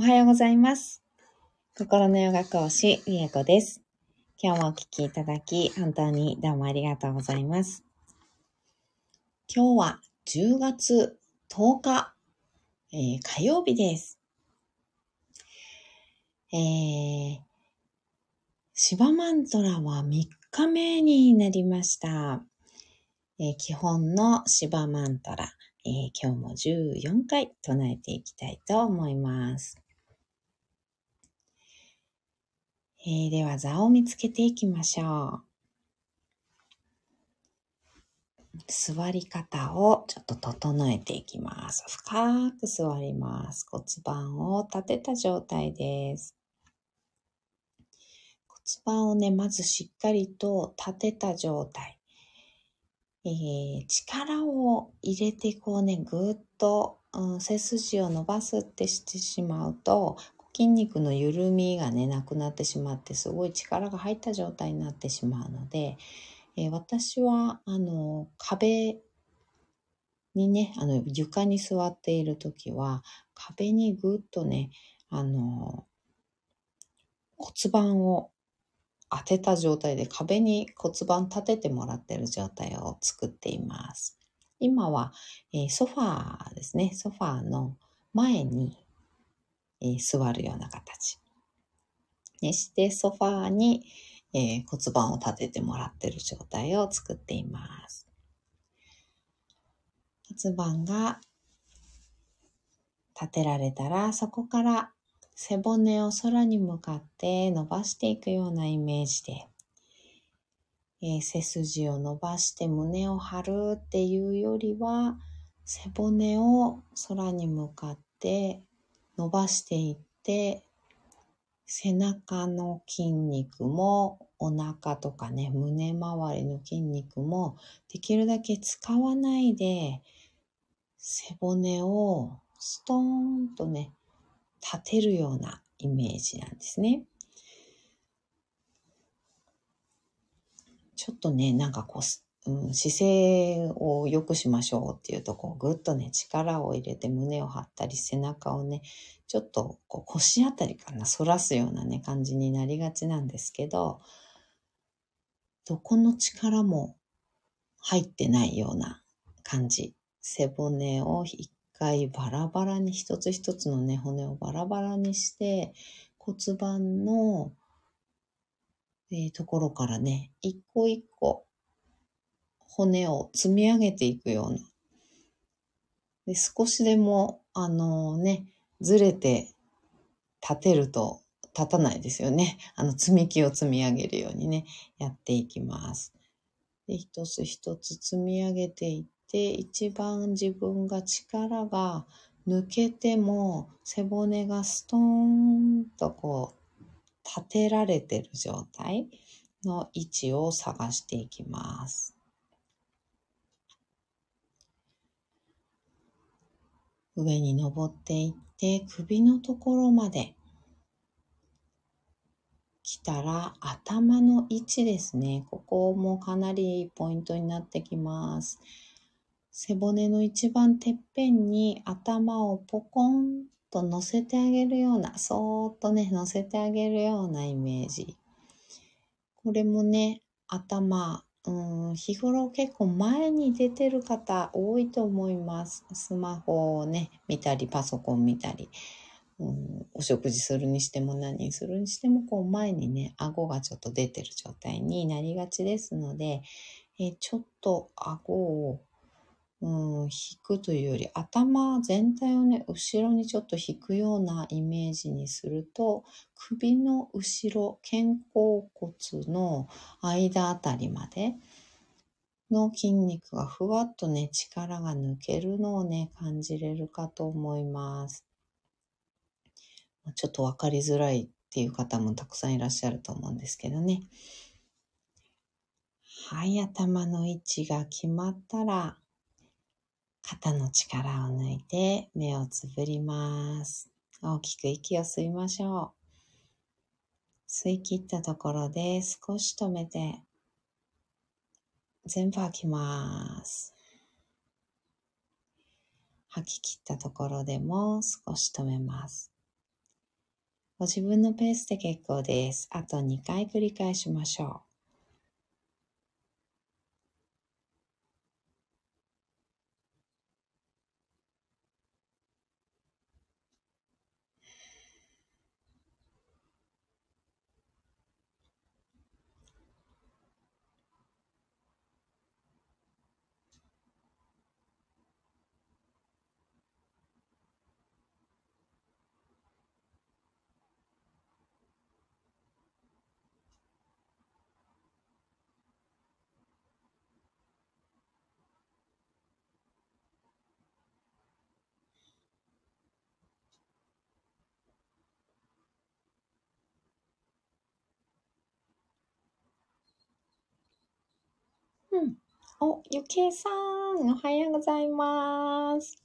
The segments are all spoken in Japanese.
おはようございます。心のヨガ講師、りえこです。今日もお聞きいただき、本当にどうもありがとうございます。今日は10月10日、えー火曜日です。えー、シバマントラは3日目になりました。えー基本のシバマントラ、えー今日も14回唱えていきたいと思います。えーでは座を見つけていきましょう。座り方をちょっと整えていきます。深く座ります。骨盤を立てた状態です。骨盤をね、まずしっかりと立てた状態。えー力を入れてこうね、ぐーっと、うん背筋を伸ばすってしてしまうと、筋肉の緩みがね、なくなってしまって、すごい力が入った状態になってしまうので、えー私は、あの、壁にね、あの、床に座っているときは、壁にぐっとね、あの、骨盤を当てた状態で壁に骨盤立ててもらってる状態を作っています。今は、えーソファーですね。ソファーの前に、えー座るような形。ね、してソファーに、えー骨盤を立ててもらってる状態を作っています。骨盤が立てられたら、そこから背骨を空に向かって伸ばしていくようなイメージで、えー背筋を伸ばして胸を張るっていうよりは、背骨を空に向かって伸ばしていって、背中の筋肉もお腹とかね、胸周りの筋肉もできるだけ使わないで、背骨をストーンとね、立てるようなイメージなんですね。ちょっとね、なんかこう、うん、姿勢を良くしましょうっていうと、こうぐっとね、力を入れて胸を張ったり、背中をね、ちょっとこう腰あたりかな、反らすようなね、感じになりがちなんですけど、どこの力も入ってないような感じ。背骨を一回バラバラに、一つ一つのね、骨をバラバラにして、骨盤の、えーところからね、一個一個骨を積み上げていくような。で少しでも、あのね、ずれて立てると立たないですよね。あの積み木を積み上げるようにね、やっていきます。で一つ一つ積み上げていって、一番自分が力が抜けても背骨がストーンとこう立てられてる状態の位置を探していきます。上に登っていって首のところまで来たら頭の位置ですね。ここもかなりポイントになってきます。背骨の一番てっぺんに頭をポコンと乗せてあげるような、そーっとね、乗せてあげるようなイメージ。これもね、頭、うん、日頃結構前に出てる方多いと思います。スマホをね、見たり、パソコン見たり、うん、お食事するにしても何するにしても、こう前にね、顎がちょっと出てる状態になりがちですので、えちょっと顎をうん、引くというより頭全体をね、後ろにちょっと引くようなイメージにすると、首の後ろ、肩甲骨の間あたりまでの筋肉がふわっとね、力が抜けるのをね、感じれるかと思います。ちょっとわかりづらいっていう方もたくさんいらっしゃると思うんですけどね。はい、頭の位置が決まったら、肩の力を抜いて目をつぶります。大きく息を吸いましょう。吸い切ったところで少し止めて、全部吐きます。吐き切ったところでも少し止めます。ご自分のペースで結構です。あと2回繰り返しましょう。うん。お、ゆきえさん、おはようございます。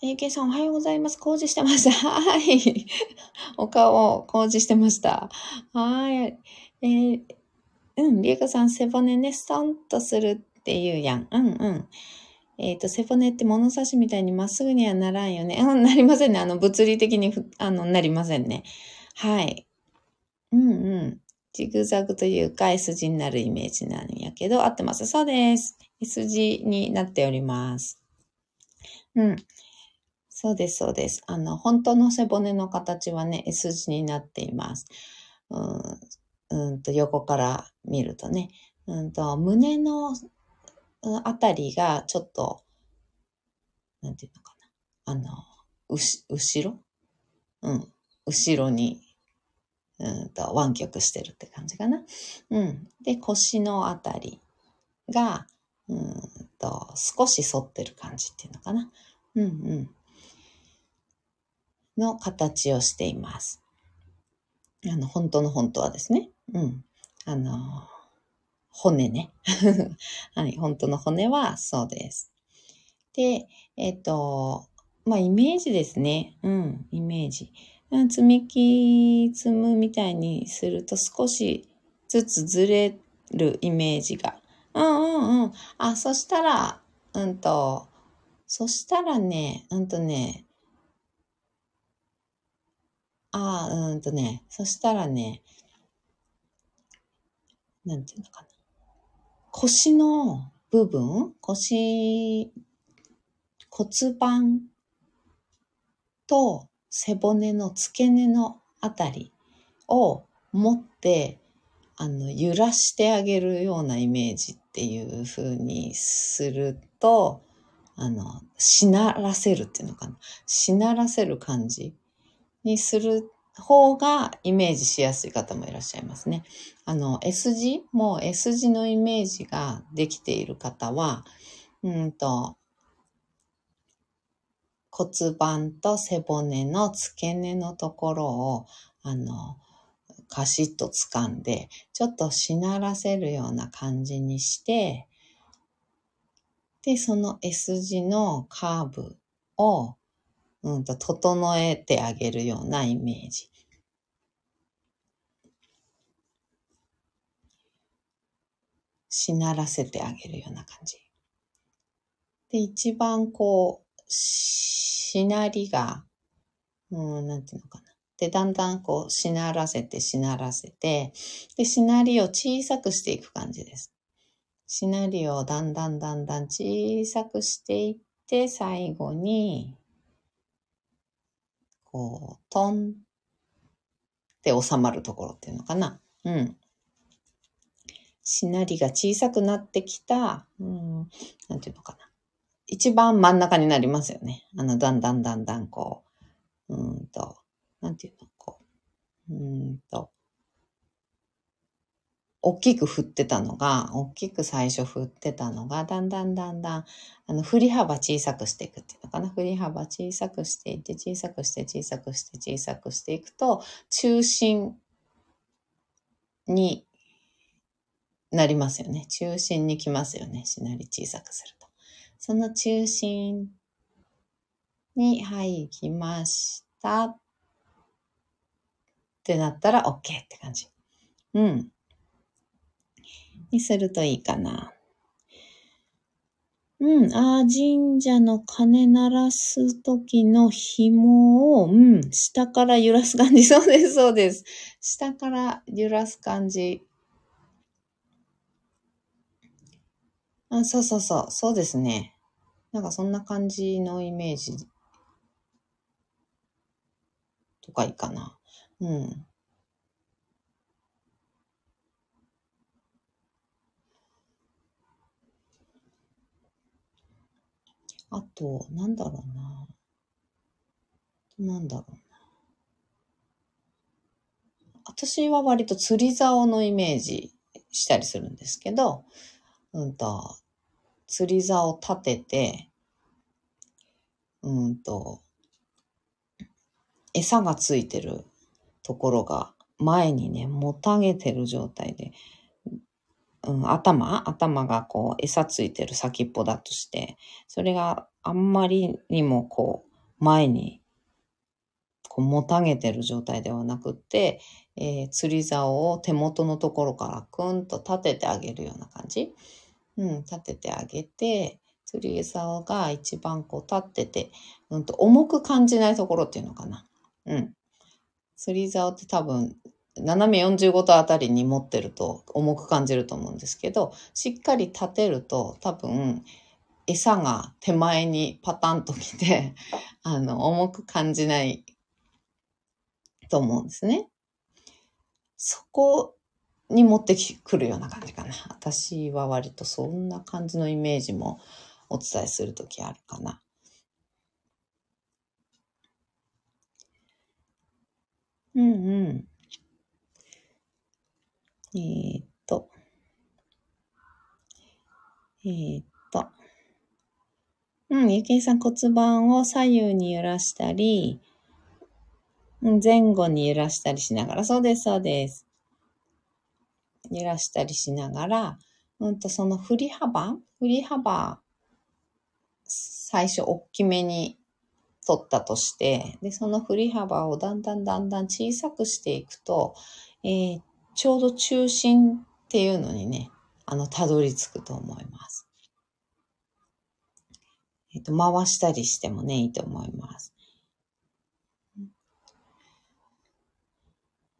ゆきえさん、おはようございます。工事してました。はい。お顔、工事してました。はい。えー、うん、りえかさん、背骨ね、ストンとするって言うやん。うんうん。えっ、ー、と、背骨って物差しみたいにまっすぐにはならんよね。うん、なりませんね。あの、物理的にあの、なりませんね。はい。うんうん。ジグザグというか S 字になるイメージなんやけど、合ってますそうです。S 字になっております。うん。そうです、そうです。あの、本当の背骨の形はね、S 字になっています。うん、うんと横から見るとね。うんと、胸のあたりがちょっと、なんていうのかな。あの、うし、後ろ？うん。後ろにうんと湾曲してるって感じかな。うん。で、腰のあたりが、うんと少し反ってる感じっていうのかな。うんうん。の形をしています。あの、本当の本当はですね。うん。あの、骨ね。はい、本当の骨はそうです。で、えっ、と、まあ、イメージですね。うん、イメージ。積み木積むみたいにすると少しずつずれるイメージが。うんうんうん。あ、そしたら、うんと、そしたらね、うんとね、あうんとね、そしたらね、なんていうのかな。腰の部分？腰、骨盤と背骨の付け根のあたりを持って、あの、揺らしてあげるようなイメージっていう風にすると、あの、しならせるっていうのかな。しならせる感じにする方がイメージしやすい方もいらっしゃいますね。あの、S 字もう S 字のイメージができている方は、うんと、骨盤と背骨の付け根のところを、あの、カシッと掴んで、ちょっとしならせるような感じにして、で、その S 字のカーブを、うんと、整えてあげるようなイメージ。しならせてあげるような感じ。で、一番こう、しなりが、うん、なんていうのかな。で、だんだんこう、しならせて、しならせて、で、しなりを小さくしていく感じです。しなりをだんだんだんだん小さくしていって、最後に、こう、トンって収まるところっていうのかな。うん。しなりが小さくなってきた、うん、なんていうのかな。一番真ん中になりますよね。あの、だんだんだんだんこう、うんと、なんていうの、こう、うんと、大きく振ってたのが、大きく最初振ってたのが、だんだんだんだん、あの、振り幅小さくしていくっていうのかな。振り幅小さくしていって、小さくして、小さくして、小さくしていくと、中心になりますよね。中心に来ますよね。しなり小さくすると。その中心に、はい、行きました。ってなったら OK って感じ。うん。にするといいかな。うん、ああ、神社の鐘鳴らす時の紐を、うん、下から揺らす感じ。そうです、そうです。下から揺らす感じ。あそうそうそう、そうですね。なんかそんな感じのイメージとかいいかな。うん。あと、なんだろうな。なんだろうな。私は割と釣り竿のイメージしたりするんですけど、うんと、釣り竿を立てて、うんと、餌がついてるところが前にね、もたげてる状態で、うん、頭頭がこう餌ついてる先っぽだとして、それがあんまりにもこう前にこうもたげてる状態ではなくって、えー、釣り竿を手元のところからクンと立ててあげるような感じ。うん、立ててあげて、釣り竿が一番こう立ってて、うんと重く感じないところっていうのかな。うん。釣り竿って多分斜め45度あたりに持ってると重く感じると思うんですけど、しっかり立てると多分餌が手前にパタンと来て、あの、重く感じないと思うんですね。そこに持ってくるような感じかな。私は割とそんな感じのイメージもお伝えするときあるかな。うんうん。えー、っと。えー、っと。うん、ゆきえさん骨盤を左右に揺らしたり、前後に揺らしたりしながら、そうです、そうです。揺らしたりしながら、うんと、その振り幅振り幅、最初大きめに取ったとして、で、その振り幅をだんだんだんだん小さくしていくと、えー、ちょうど中心っていうのにね、あの、たどり着くと思います。えっ、ー、と、回したりしてもね、いいと思います。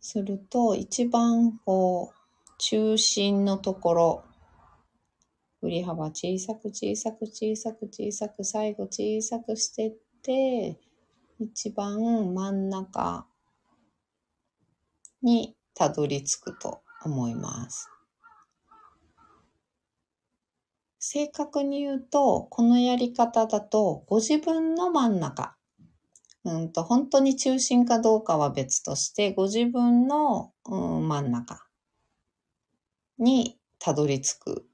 すると、一番こう、中心のところ、振り幅小さく小さく小さく小さく最後小さくしてって、一番真ん中にたどり着くと思います。正確に言うと、このやり方だと、ご自分の真ん中、うんと、本当に中心かどうかは別として、ご自分の、うん、真ん中。にたどり着く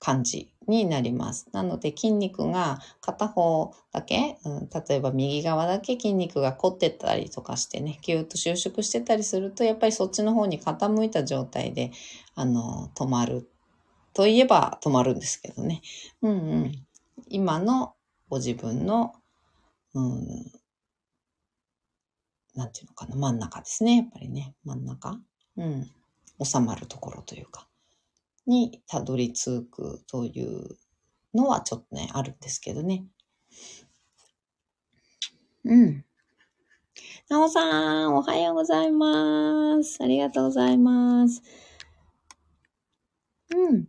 感じになります。なので筋肉が片方だけ、うん、例えば右側だけ筋肉が凝ってたりとかしてね、ぎゅっと収縮してたりすると、やっぱりそっちの方に傾いた状態で、あの、止まる。といえば止まるんですけどね。うんうん。今のご自分の、うん、なんていうのかな、真ん中ですね。やっぱりね、真ん中。うん。収まるところというか。にたどり着くというのはちょっとね、あるんですけどね。うん。なおさん、おはようございます。ありがとうございます。うん。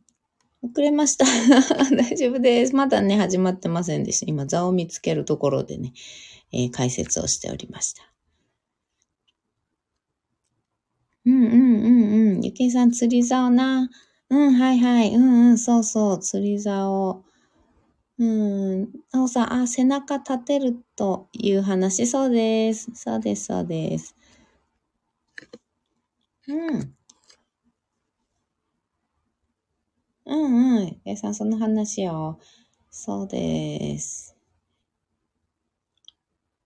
遅れました。大丈夫です。まだね、始まってませんでした。今、座を見つけるところでね、えー、解説をしておりました。うんうんうんうん。ゆきえさん、釣り竿な。うん、はいはい。うんうん、そうそう。釣り竿。うん。なおさん、あ、背中立てるという話。そうです。そうです、そうです。うん。うんうん。えさん、その話を。そうです。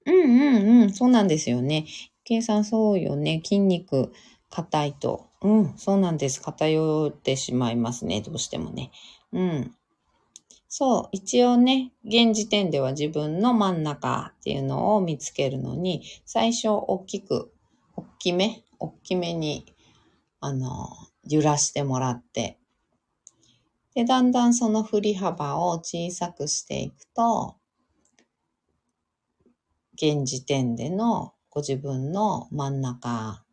うんうんうん。そうなんですよね。計算そうよね。筋肉硬いと。うん、そうなんです。偏ってしまいますね。どうしてもね。うん。そう、一応ね、現時点では自分の真ん中っていうのを見つけるのに、最初大きく、大きめ、大きめに、あの、揺らしてもらって、で、だんだんその振り幅を小さくしていくと、現時点でのご自分の真ん中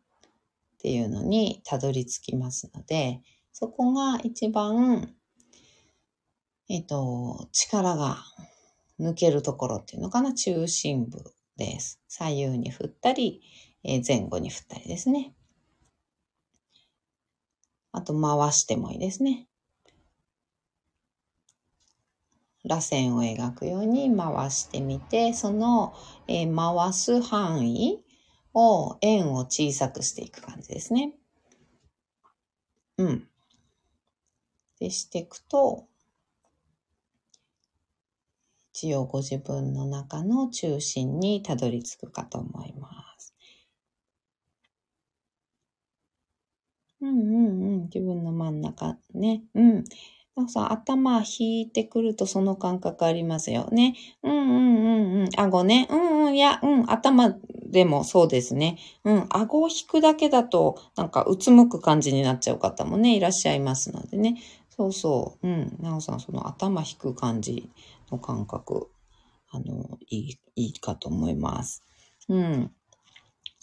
っていうのにたどり着きますので、そこが一番、えっと、力が抜けるところっていうのかな、中心部です。左右に振ったり、え前後に振ったりですね。あと回してもいいですね。螺旋を描くように回してみて、その、えー、回す範囲を円を小さくしていく感じですね。うん。でしていくと、一応ご自分の中の中心にたどり着くかと思います。うんうんうん。自分の真ん中ね。うん。さ、頭引いてくるとその感覚ありますよね。うんうんうんうん。顎ね。うんうん。いや、うん。頭でもそうですね。うん。顎を引くだけだと、なんかうつむく感じになっちゃう方もね、いらっしゃいますのでね。そうそう。うん。なおさん、その頭引く感じの感覚、あの、いい、いいかと思います。うん。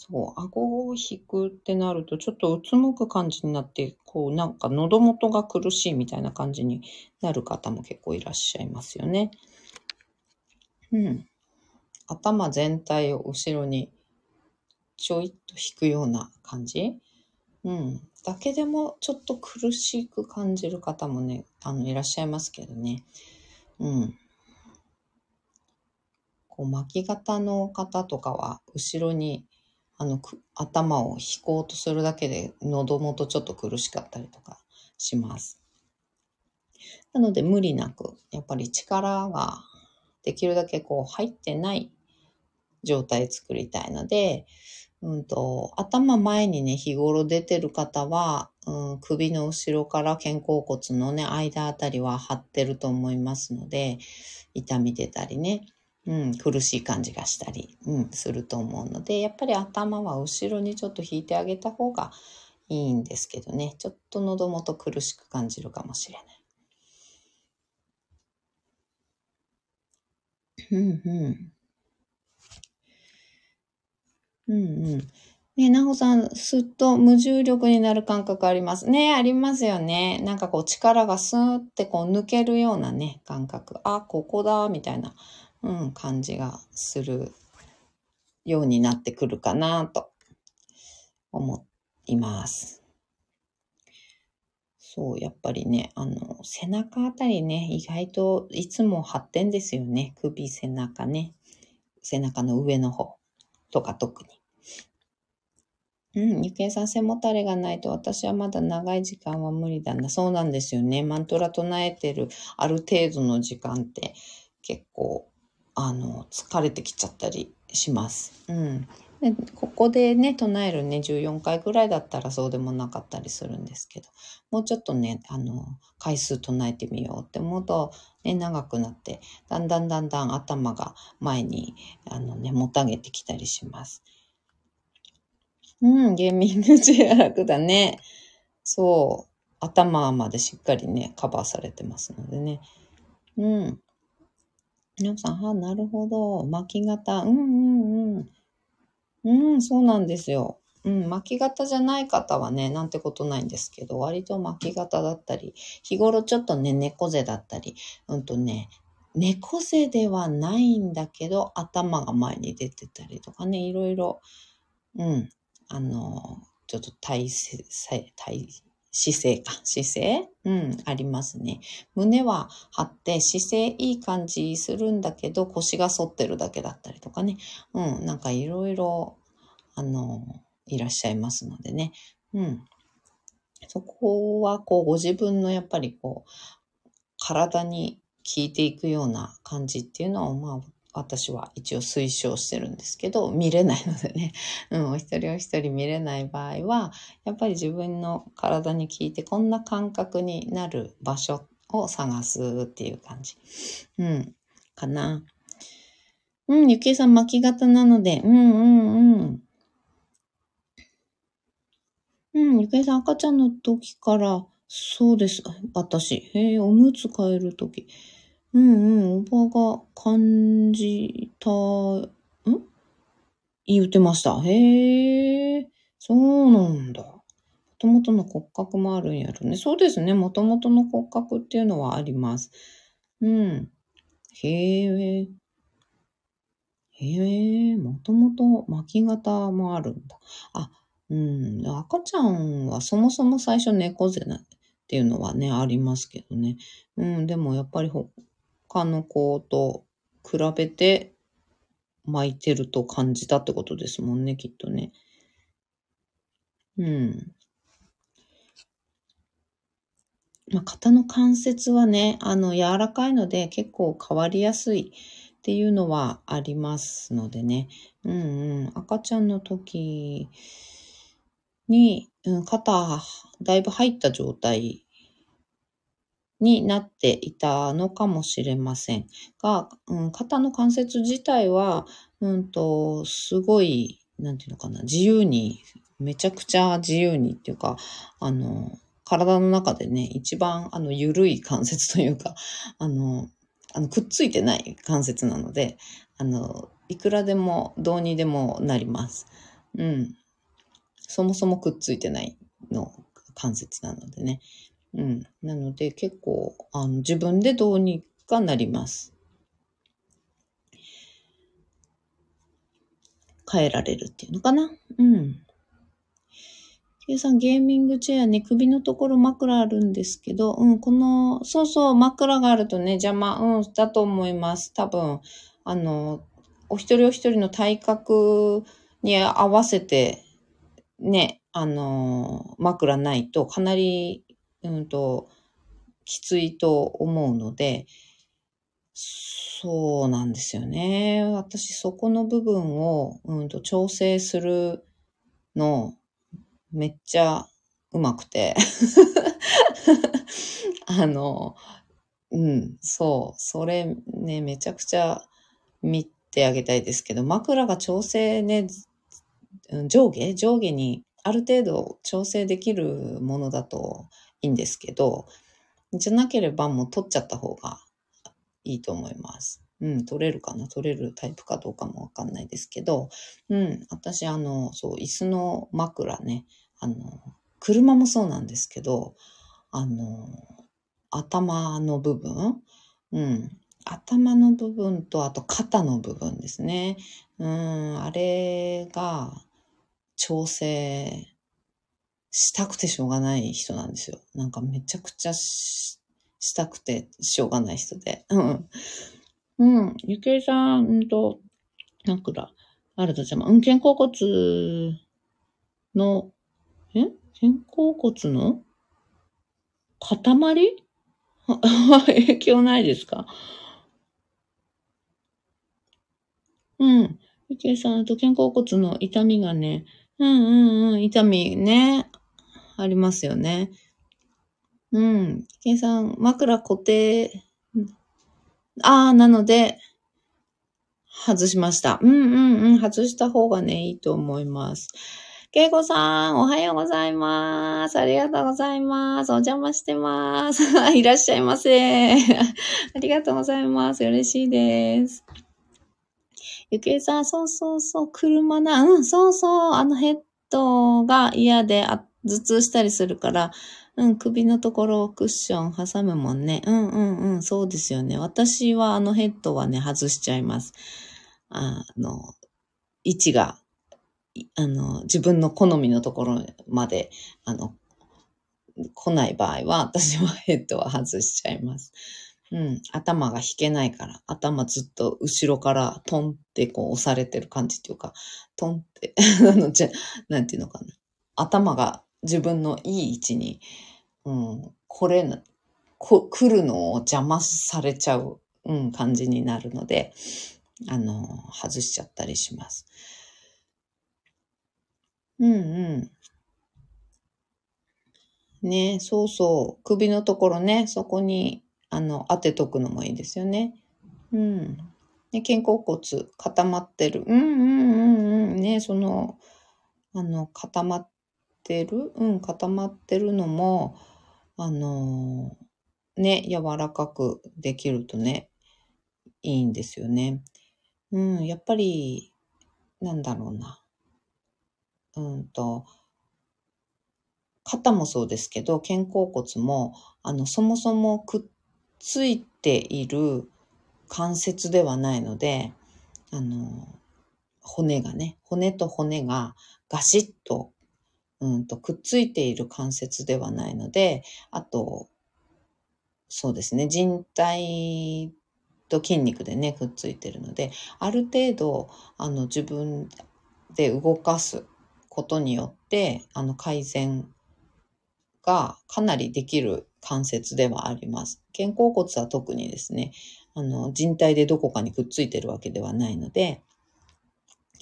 そう、顎を引くってなると、ちょっとうつむく感じになって、こう、なんか喉元が苦しいみたいな感じになる方も結構いらっしゃいますよね。うん。頭全体を後ろにちょいっと引くような感じ。うん。だけでもちょっと苦しく感じる方もね、あの、いらっしゃいますけどね。うん。こう巻き型の方とかは、後ろにあの、頭を引こうとするだけで喉元ちょっと苦しかったりとかします。なので無理なく、やっぱり力ができるだけこう入ってない状態作りたいので、うんと、頭前にね、日頃出てる方は、うん、首の後ろから肩甲骨のね、間あたりは張ってると思いますので、痛み出たりね、うん、苦しい感じがしたり、うん、すると思うので、やっぱり頭は後ろにちょっと引いてあげた方がいいんですけどね、ちょっと喉元苦しく感じるかもしれない。うんうん。うんうん。ねなほさん、すっと無重力になる感覚あります。ねありますよね。なんかこう力がスーってこう抜けるようなね、感覚。あ、ここだ、みたいな。うん、感じがするようになってくるかなと思います。そう、やっぱりね、あの、背中あたりね、意外といつも張ってんですよね。首、背中ね。背中の上の方とか特に。うん、ゆけいさん、背もたれがないと私はまだ長い時間は無理だな。そうなんですよね。マントラ唱えてるある程度の時間って結構あの、疲れてきちゃったりします。うん。でここでね、唱えるね、14回ぐらいだったらそうでもなかったりするんですけど、もうちょっとね、あの、回数唱えてみようって思うと、ね、長くなって、だんだんだんだん頭が前に、あのね、もたげてきたりします。うん、ゲーミングチェア楽だね。そう。頭までしっかりね、カバーされてますのでね。うん。皆さん、あ、なるほど。巻き型。うんうんうん。うん、そうなんですよ。うん、巻き型じゃない方はね、なんてことないんですけど、割と巻き型だったり、日頃ちょっとね、猫背だったり、うんとね、猫背ではないんだけど、頭が前に出てたりとかね、いろいろ、うん、あの、ちょっと体勢、体姿勢か。姿勢？うん、ありますね。胸は張って姿勢いい感じするんだけど腰が反ってるだけだったりとかね。うん、なんかいろいろ、あの、いらっしゃいますのでね。うん。そこはこうご自分のやっぱりこう体に効いていくような感じっていうのをまあ私は一応推奨してるんですけど、見れないのでね、うん、お一人お一人見れない場合は、やっぱり自分の体に効いてこんな感覚になる場所を探すっていう感じ。うん、かな。うん、ゆきえさん巻き型なので、うんうんうん。うん、ゆきえさん赤ちゃんの時から、そうです。私。へえ、おむつ替えるとき。うんうん、おばが感じた、ん？言ってました。へえ、そうなんだ。もともとの骨格もあるんやろね。そうですね。もともとの骨格っていうのはあります。うん。へえ。へえ、もともと巻き型もあるんだ。あ、うん。赤ちゃんはそもそも最初猫背なっていうのはね、ありますけどね。うん。でもやっぱり他の子と比べて巻いてると感じたってことですもんね、きっとね。うん。まあ、肩の関節はね、あの、柔らかいので結構変わりやすいっていうのはありますのでね。うんうん。赤ちゃんの時に、うん、肩だいぶ入った状態になっていたのかもしれませんが、うん、肩の関節自体は、うんと、すごい、なんていうのかな、自由に、めちゃくちゃ自由にっていうか、あの、体の中でね、一番あの緩い関節というか、あの、あのくっついてない関節なので、あの、いくらでもどうにでもなります。うん。そもそもくっついてないの関節なのでね。うん。なので結構あの自分でどうにかなります。変えられるっていうのかな？うん。計さん、ゲーミングチェアね、首のところ枕あるんですけど、うん、この、そうそう、枕があるとね、邪魔、うん、だと思います。多分、あの、お一人お一人の体格に合わせて、ね、あの、枕ないとかなり、うんと、きついと思うので、そうなんですよね。私、そこの部分を、うんと、調整するの、めっちゃうまくて あの、うん、そう、それね、めちゃくちゃ見てあげたいですけど、枕が調整ね、上下上下にある程度調整できるものだといいんですけど、じゃなければもう取っちゃった方がいいと思います。うん、取れるかな？取れるタイプかどうかもわかんないですけど、うん、私あの、そう、椅子の枕ね、あの、車もそうなんですけど、あの、頭の部分、うん、頭の部分と、あと肩の部分ですね。うん、あれが調整したくてしょうがない人なんですよ。なんかめちゃくちゃしたくてしょうがない人で。うん。うん。ゆけいさんと、なんかだ、あるとじゃま、うん、肩甲骨のえ？肩甲骨の？塊？影響ないですか？うん。ゆきえさんと肩甲骨の痛みがね、うんうんうん、痛みね、ありますよね。うん。ゆきえさん、枕固定、ああ、なので、外しました。うんうんうん、外した方がね、いいと思います。けいこさん、おはようございます。ありがとうございます。お邪魔してます。いらっしゃいませ。ありがとうございます。嬉しいです。ゆきえさん、そうそうそう、車な、うん、そうそう、あのヘッドが嫌であ頭痛したりするから、うん、首のところをクッション挟むもんね。うんうんうん、そうですよね。私はあのヘッドはね、外しちゃいます。あの、位置があの、自分の好みのところまで、あの、来ない場合は、私はヘッドは外しちゃいます。うん。頭が引けないから、頭ずっと後ろからトンってこう押されてる感じっていうか、トンって、あの、じゃ、なんていうのかな。頭が自分のいい位置に、うん、これな、こ、来るのを邪魔されちゃう、うん、感じになるので、あの、外しちゃったりします。うんうん。ね、そうそう。首のところね、そこに、あの、当てとくのもいいですよね。うん。ね、肩甲骨固まってる。うんうんうんうん。ね、その、あの、固まってる？うん、固まってるのも、あのーね、柔らかくできるとね、いいんですよね。うん、やっぱり、なんだろうな。うんと、肩もそうですけど、肩甲骨も、あの、そもそもくっついている関節ではないので、あの、骨がね、骨と骨がガシッと、うんと、くっついている関節ではないので、あと、そうですね、人体と筋肉でね、くっついてるので、ある程度、あの、自分で動かすことによって、あの、改善がかなりできる関節ではあります。肩甲骨は特にですね、あの、人体でどこかにくっついてるわけではないので、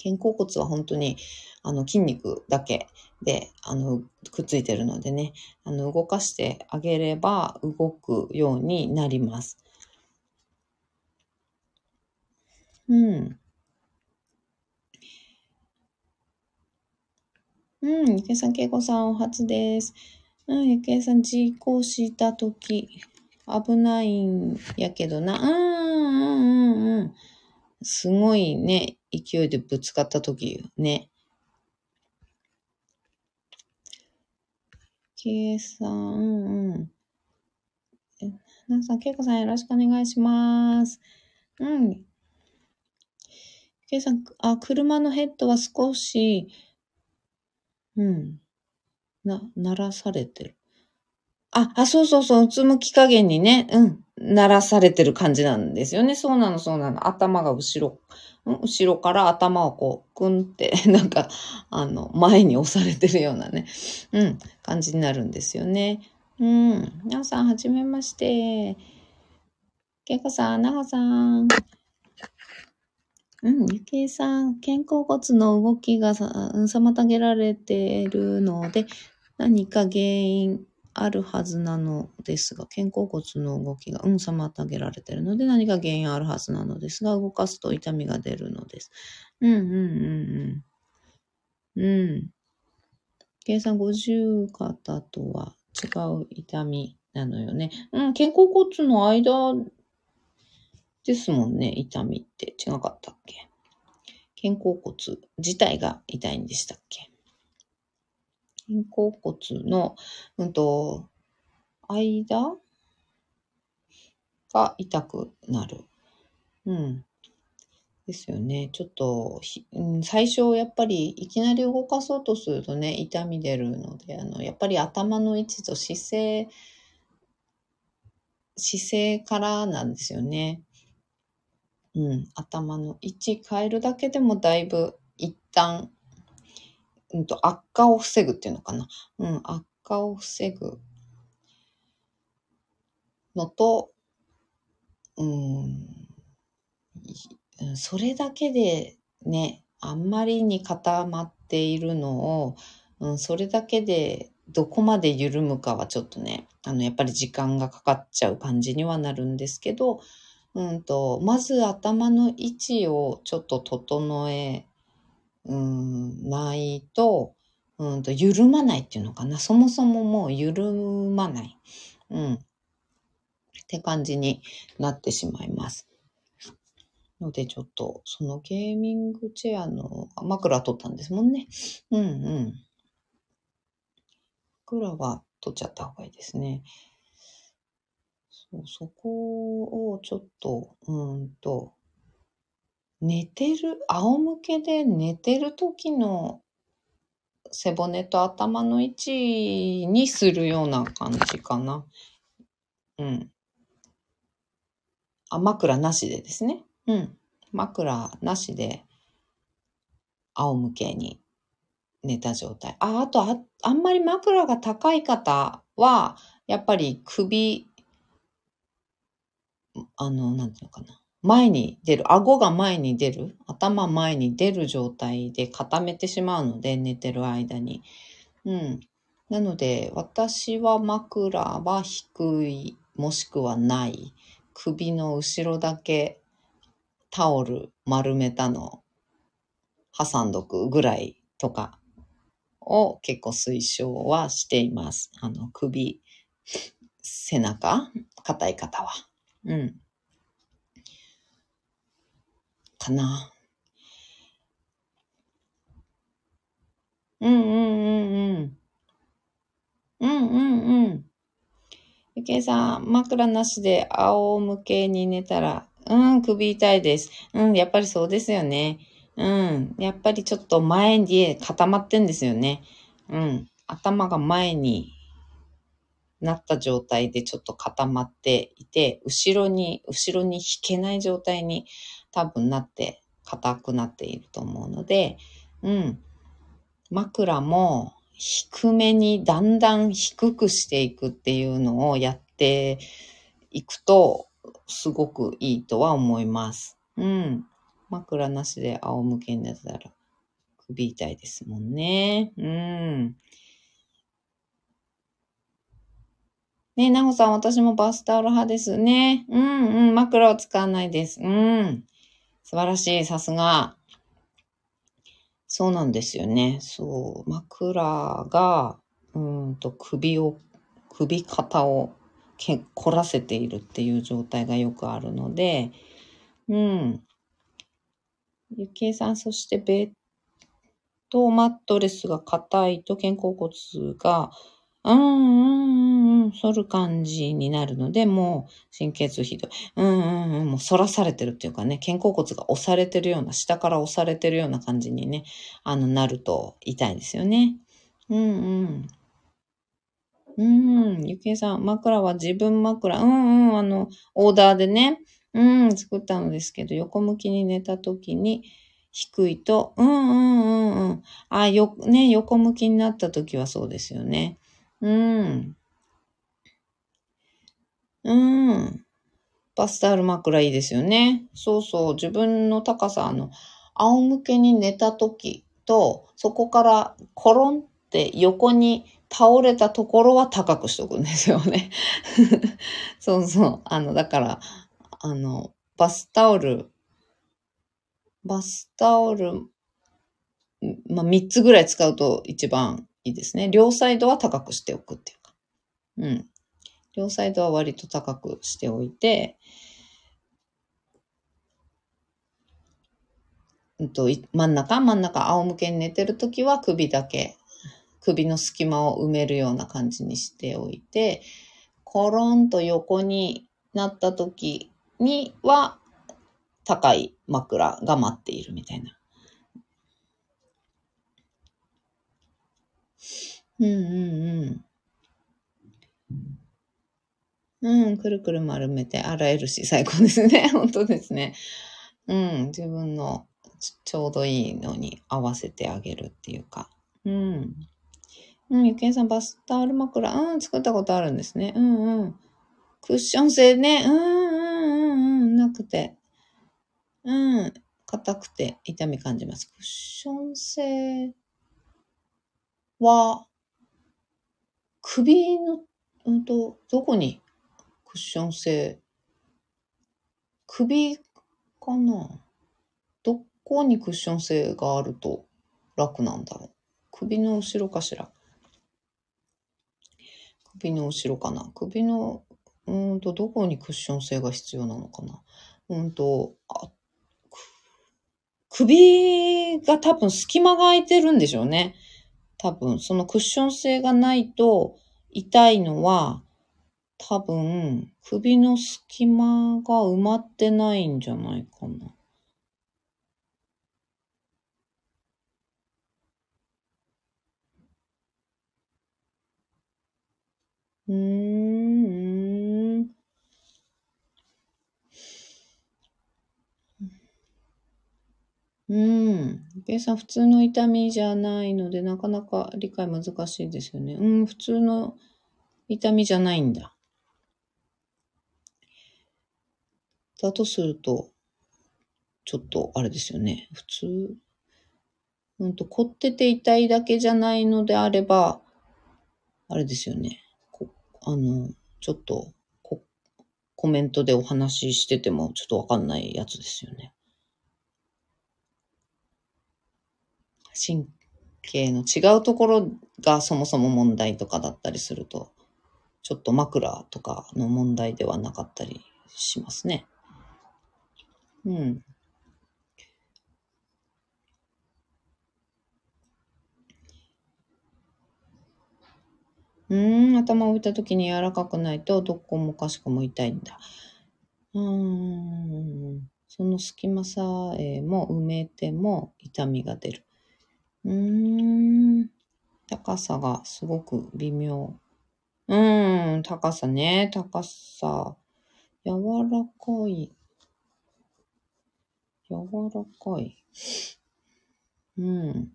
肩甲骨は本当に、あの、筋肉だけで、あの、くっついてるのでね、あの、動かしてあげれば動くようになります。うん。うん、ゆけさん、けいこさん、お初です。うん、ゆけさん、事故したとき、危ないんやけどな。うん、うん、うん、うん。すごいね、勢いでぶつかったときよね。けいさん、うん、なさん、けいこさん、よろしくお願いします。うん。けいさん、あ、車のヘッドは少し、うん。な、鳴らされてる。あ、あ、そうそうそう、うつむき加減にね、うん、鳴らされてる感じなんですよね。そうなの、そうなの。頭が後ろ、うん後ろから頭をこう、くんって、なんか、あの、前に押されてるようなね、うん、感じになるんですよね。うん。なおさん、はじめまして。けいこさん、なほさん。うん、ゆきえさん、肩甲骨の動きがさ妨げられているので、何か原因あるはずなのですが、肩甲骨の動きが、うん、妨げられているので、何か原因あるはずなのですが、動かすと痛みが出るのです。うん、うん、うん、うん。うん。計算50肩とは違う痛みなのよね。うん、肩甲骨の間ですもんね、痛みって。違かったっけ？肩甲骨自体が痛いんでしたっけ？肩甲骨の、うんと、間？が痛くなる。うん。ですよね。ちょっと、うん、最初やっぱりいきなり動かそうとするとね、痛み出るので、あの、やっぱり頭の位置と姿勢、姿勢からなんですよね。うん、頭の位置変えるだけでもだいぶ一旦、うんと、悪化を防ぐっていうのかな。うん、悪化を防ぐのと、うん、それだけでね、あんまりに固まっているのを、うん、それだけでどこまで緩むかはちょっとね、あの、やっぱり時間がかかっちゃう感じにはなるんですけど、うんと、まず頭の位置をちょっと整え、ないと、うんと、緩まないっていうのかな。そもそももう緩まない。うん。って感じになってしまいます。ので、ちょっと、そのゲーミングチェアの枕取ったんですもんね。うんうん。枕は取っちゃった方がいいですね。そう、そこをちょっと、うんと、寝てる、仰向けで寝てる時の背骨と頭の位置にするような感じかな。うん。あ、枕なしでですね。うん。枕なしで、仰向けに寝た状態。あ、あとあ、あんまり枕が高い方は、やっぱり首、あの、なんていうのかな。前に出る、顎が前に出る、頭前に出る状態で固めてしまうので、寝てる間に。うん。なので、私は枕は低い、もしくはない。首の後ろだけタオル丸めたの挟んどくぐらいとかを結構推奨はしています。あの、首背中硬い方は。うん。かな。うんうんうんうん。うんうんうん。ゆけいさん、枕なしで仰向けに寝たら、うん、首痛いです。うん、やっぱりそうですよね。うん、やっぱりちょっと前に固まってんですよね。うん、頭が前になった状態でちょっと固まっていて、後ろに、後ろに引けない状態に多分なって、硬くなっていると思うので、うん、枕も低めにだんだん低くしていくっていうのをやっていくと、すごくいいとは思います。うん。枕なしで仰向けになったら首痛いですもんね。うん。ねえなほさん、私もバスタオル派ですね。うんうん、枕を使わないです。うん。素晴らしい、さすが。そうなんですよね。そう。枕が、うんと首を、首肩をけ凝らせているっていう状態がよくあるので、うん。ゆきえさん、そしてベッドマットレスが硬いと肩甲骨が、うんうん反る感じになるので、もう神経痛ひどい。うんうんうん、もう反らされてるっていうかね、肩甲骨が押されてるような、下から押されてるような感じにね、あの、なると痛いですよね。うんうん。うん、ゆきえさん、枕は自分枕。うんうん、あの、オーダーでね、うん、作ったのですけど、横向きに寝た時に、低いと、うんうんうんうん。あ、よ、ね、横向きになった時はそうですよね。うん。うん。バスタオル枕いいですよね。そうそう。自分の高さ、あの、仰向けに寝た時と、そこからコロンって横に倒れたところは高くしとくんですよね。そうそう。あの、だから、あの、バスタオル、バスタオル、まあ、3つぐらい使うと一番いいですね。両サイドは高くしておくっていうか。うん。両サイドは割と高くしておいて、うんと、真ん中、真ん中、仰向けに寝てるときは首だけ、首の隙間を埋めるような感じにしておいて、コロンと横になったときには、高い枕が待っているみたいな。うんうんうん。うん、くるくる丸めて洗えるし最高ですね。本当ですね。うん、自分のちょうどいいのに合わせてあげるっていうか。うん。うん、ゆけんさん、バスタオル枕、うん、作ったことあるんですね。うんうん。クッション性ね、うんうんうんうん、なくて。うん、硬くて痛み感じます。クッション性は、首の、うんと、どこにクッション性。首かな？どこにクッション性があると楽なんだろう？首の後ろかしら？首の後ろかな？首の、うんと、どこにクッション性が必要なのかな？うんと、あ、首が多分隙間が空いてるんでしょうね。多分、そのクッション性がないと痛いのは、多分、首の隙間が埋まってないんじゃないかな。うーん。うん。計算普通の痛みじゃないので、なかなか理解難しいですよね。うん、普通の痛みじゃないんだ。だとすると、ちょっとあれですよね。普通、うんと、凝ってて痛いだけじゃないのであれば、あれですよね。こあの、ちょっとこコメントでお話ししててもちょっとわかんないやつですよね。神経の違うところがそもそも問題とかだったりすると、ちょっと枕とかの問題ではなかったりしますね。うん。うん、頭を置いた時に柔らかくないとどこもかしこも痛いんだ。うーん。その隙間さえも埋めても痛みが出る。うーん。高さがすごく微妙。うーん、高さね、高さ。柔らかい。柔らかい。うん。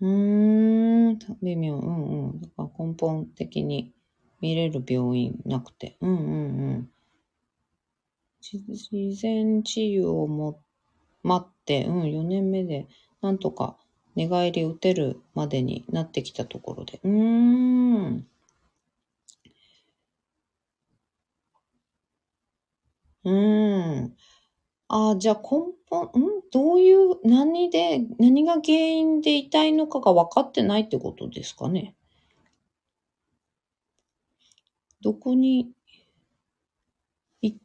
うーん、微妙。うんうん。だから根本的に見れる病院なくて。うんうんうん。自然治癒をも待って、うん、4年目で、なんとか寝返り打てるまでになってきたところで。うーん。うん。ああ、じゃあ根本、ん？どういう、何で、何が原因で痛いのかが分かってないってことですかね？どこに行っ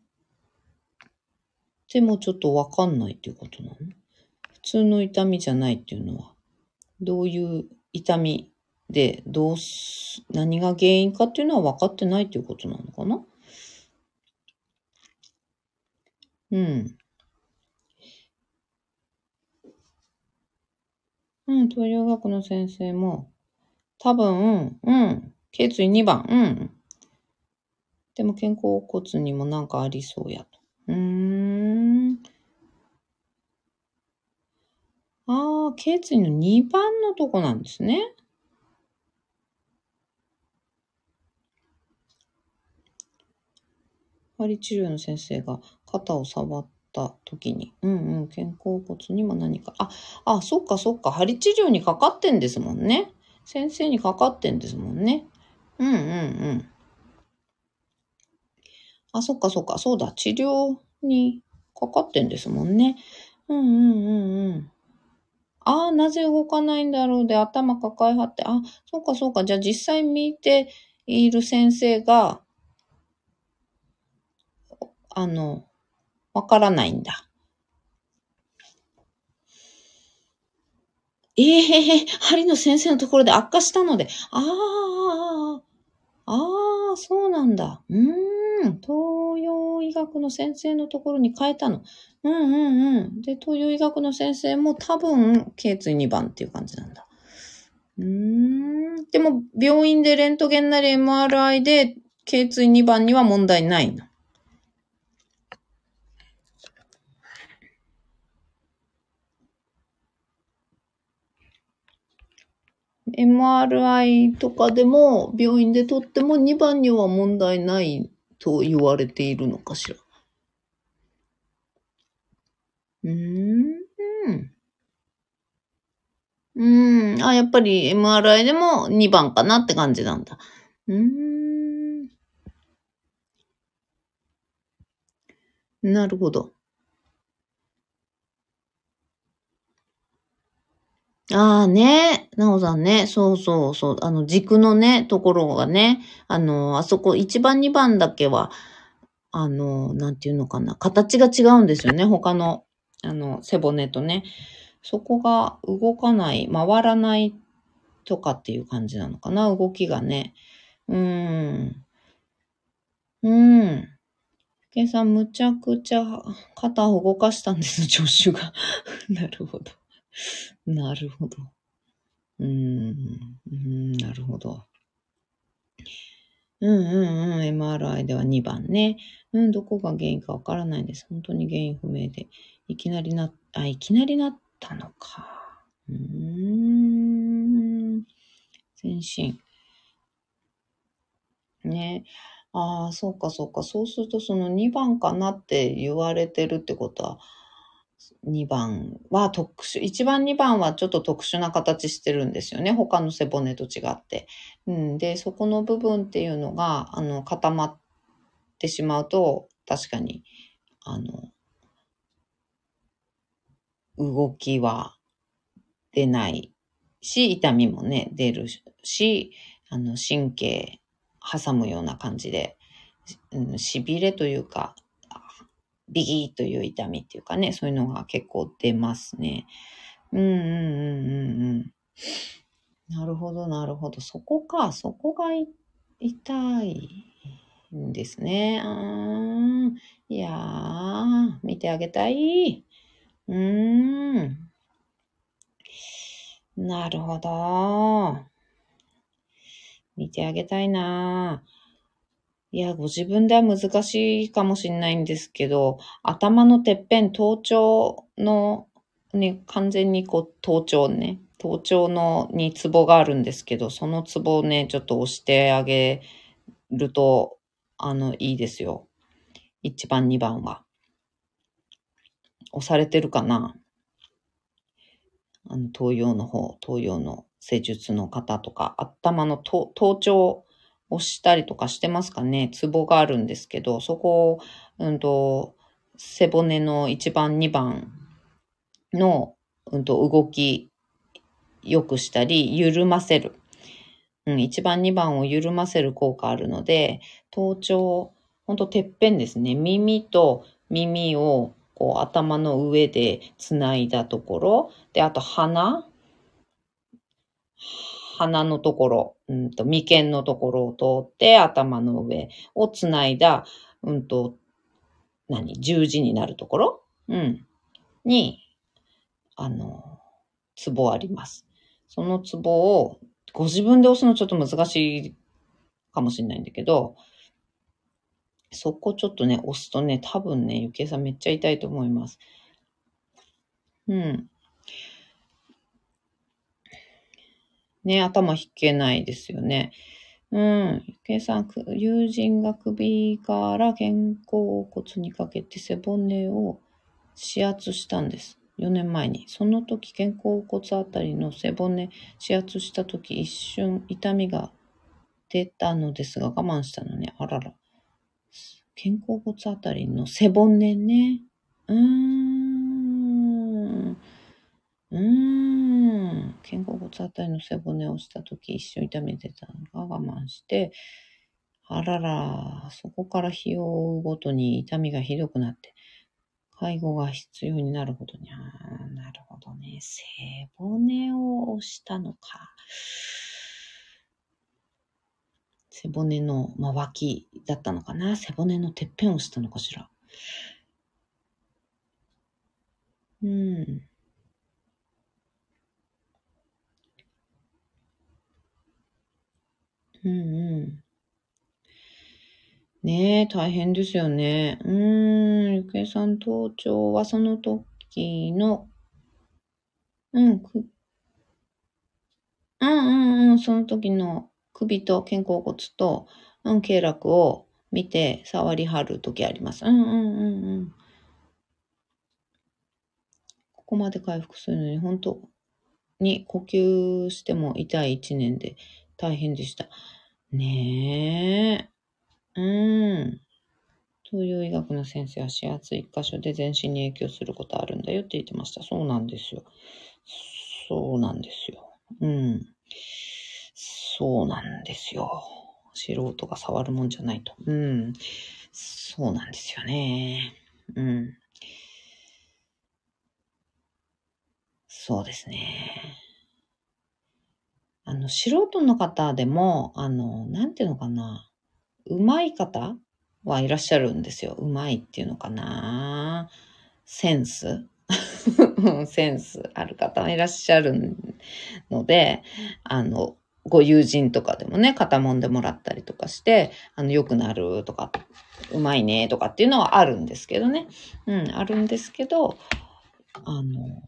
てもちょっと分かんないっていうことなの？普通の痛みじゃないっていうのは、どういう痛みで、どうす、何が原因かっていうのは分かってないっていうことなのかな？うん。うん、東洋学の先生も、多分、うん、頸椎2番、うん。でも肩甲骨にもなんかありそうやと。うーん。ああ、頸椎の2番のとこなんですね。針治療の先生が肩を触った時に、うんうん、肩甲骨にも何か、あ、あ、そっかそっか、針治療にかかってんですもんね。先生にかかってんですもんね。うんうんうん。あ、そっかそっか、そうだ、治療にかかってんですもんね。うんうんうんうん。ああ、なぜ動かないんだろうで頭抱え張って、あ、そうかそうか、じゃあ実際見ている先生が、あの、わからないんだ。ええー、針の先生のところで悪化したので、ああ、ああ、そうなんだ。うーん、東洋医学の先生のところに変えたの。うんうんうん。で、東洋医学の先生も多分、頸椎2番っていう感じなんだ。うーん。でも、病院でレントゲンなり MRI で、頸椎2番には問題ないの。MRI とかでも、病院でとっても2番には問題ないと言われているのかしら。うーん。うん。あ、やっぱり MRI でも2番かなって感じなんだ。うーん。なるほど。ああね、なおさんね、そうそうそう、あの軸のね、ところがね、あの、あそこ1番2番だけは、あの、なんていうのかな、形が違うんですよね、他の、あの、背骨とね。そこが動かない、回らないとかっていう感じなのかな、動きがね。うーん。うん。計算むちゃくちゃ肩を動かしたんです、助手が。なるほど。なるほど。うん、うん、なるほど。うんうんうん、MRI では2番ね。うん、どこが原因かわからないんです。本当に原因不明で。いきなりな、あ、いきなりなったのか。うーん。全身。ね。ああ、そうかそうか。そうするとその2番かなって言われてるってことは、2番は特殊、1番2番はちょっと特殊な形してるんですよね。他の背骨と違って。うん、で、そこの部分っていうのが、あの、固まってしまうと、確かに、あの、動きは出ないし、痛みもね、出るし、あの、神経挟むような感じで、うん、痺れというか、ビギーという痛みっていうかね、そういうのが結構出ますね。うんうんうんうんうん。なるほど、なるほど。そこか、そこが痛いんですね。あーいやー、見てあげたい。うーん。なるほど。見てあげたいないや、ご自分では難しいかもしれないんですけど、頭のてっぺん、頭頂の、ね、完全にこう、頭頂ね、頭頂のにツボがあるんですけど、そのツボをね、ちょっと押してあげると、あの、いいですよ。1番、2番は。押されてるかなあの、東洋の方、東洋の施術の方とか、頭の頭頂押したりとかしてますかね。ツボがあるんですけど、そこを、うんと、背骨の1番、2番の、うんと、動き良くしたり、緩ませる。うん、1番、2番を緩ませる効果あるので、頭頂、ほんとてっぺんですね。耳と耳をこう頭の上でつないだところ。で、あと鼻。鼻のところ、うんと、眉間のところを通って頭の上をつないだ、うんと、何十字になるところ？うん。に、あの、ツボあります。そのツボを、ご自分で押すのちょっと難しいかもしれないんだけど、そこちょっとね、押すとね、多分ね、ゆきえさんめっちゃ痛いと思います。うん。ね、頭引けないですよね。うん。ゆきえさん、友人が首から肩甲骨にかけて背骨を指圧したんです。4年前に。その時、肩甲骨あたりの背骨指圧した時、一瞬痛みが出たのですが、我慢したのね。あらら。肩甲骨あたりの背骨ね。うーん。うーん。肩甲骨あたりの背骨をしたとき一瞬痛めてたのが我慢して、あらら、そこから日を追うごとに痛みがひどくなって、介護が必要になるほどに、あなるほどね。背骨を押したのか。背骨の、まあ、脇だったのかな背骨のてっぺんをしたのかしら。うん。うんうん。ねえ、大変ですよね。うん、ゆくえさん、頭頂はその時の、うん、く、うんうんうん、その時の首と肩甲骨と、うん、経絡を見て触りはるときあります。うんうんうんうん。ここまで回復するのに本当に呼吸しても痛い一年で大変でした。ねえ。うん。東洋医学の先生は指圧一箇所で全身に影響することあるんだよって言ってました。そうなんですよ。そうなんですよ。うん。そうなんですよ。素人が触るもんじゃないと。うん。そうなんですよね。うん。そうですね。あの、素人の方でも、あの、なんていうのかな。うまい方はいらっしゃるんですよ。うまいっていうのかな。センス センスある方はいらっしゃるので、あの、ご友人とかでもね、肩もんでもらったりとかして、あの、良くなるとか、うまいねとかっていうのはあるんですけどね。うん、あるんですけど、あの、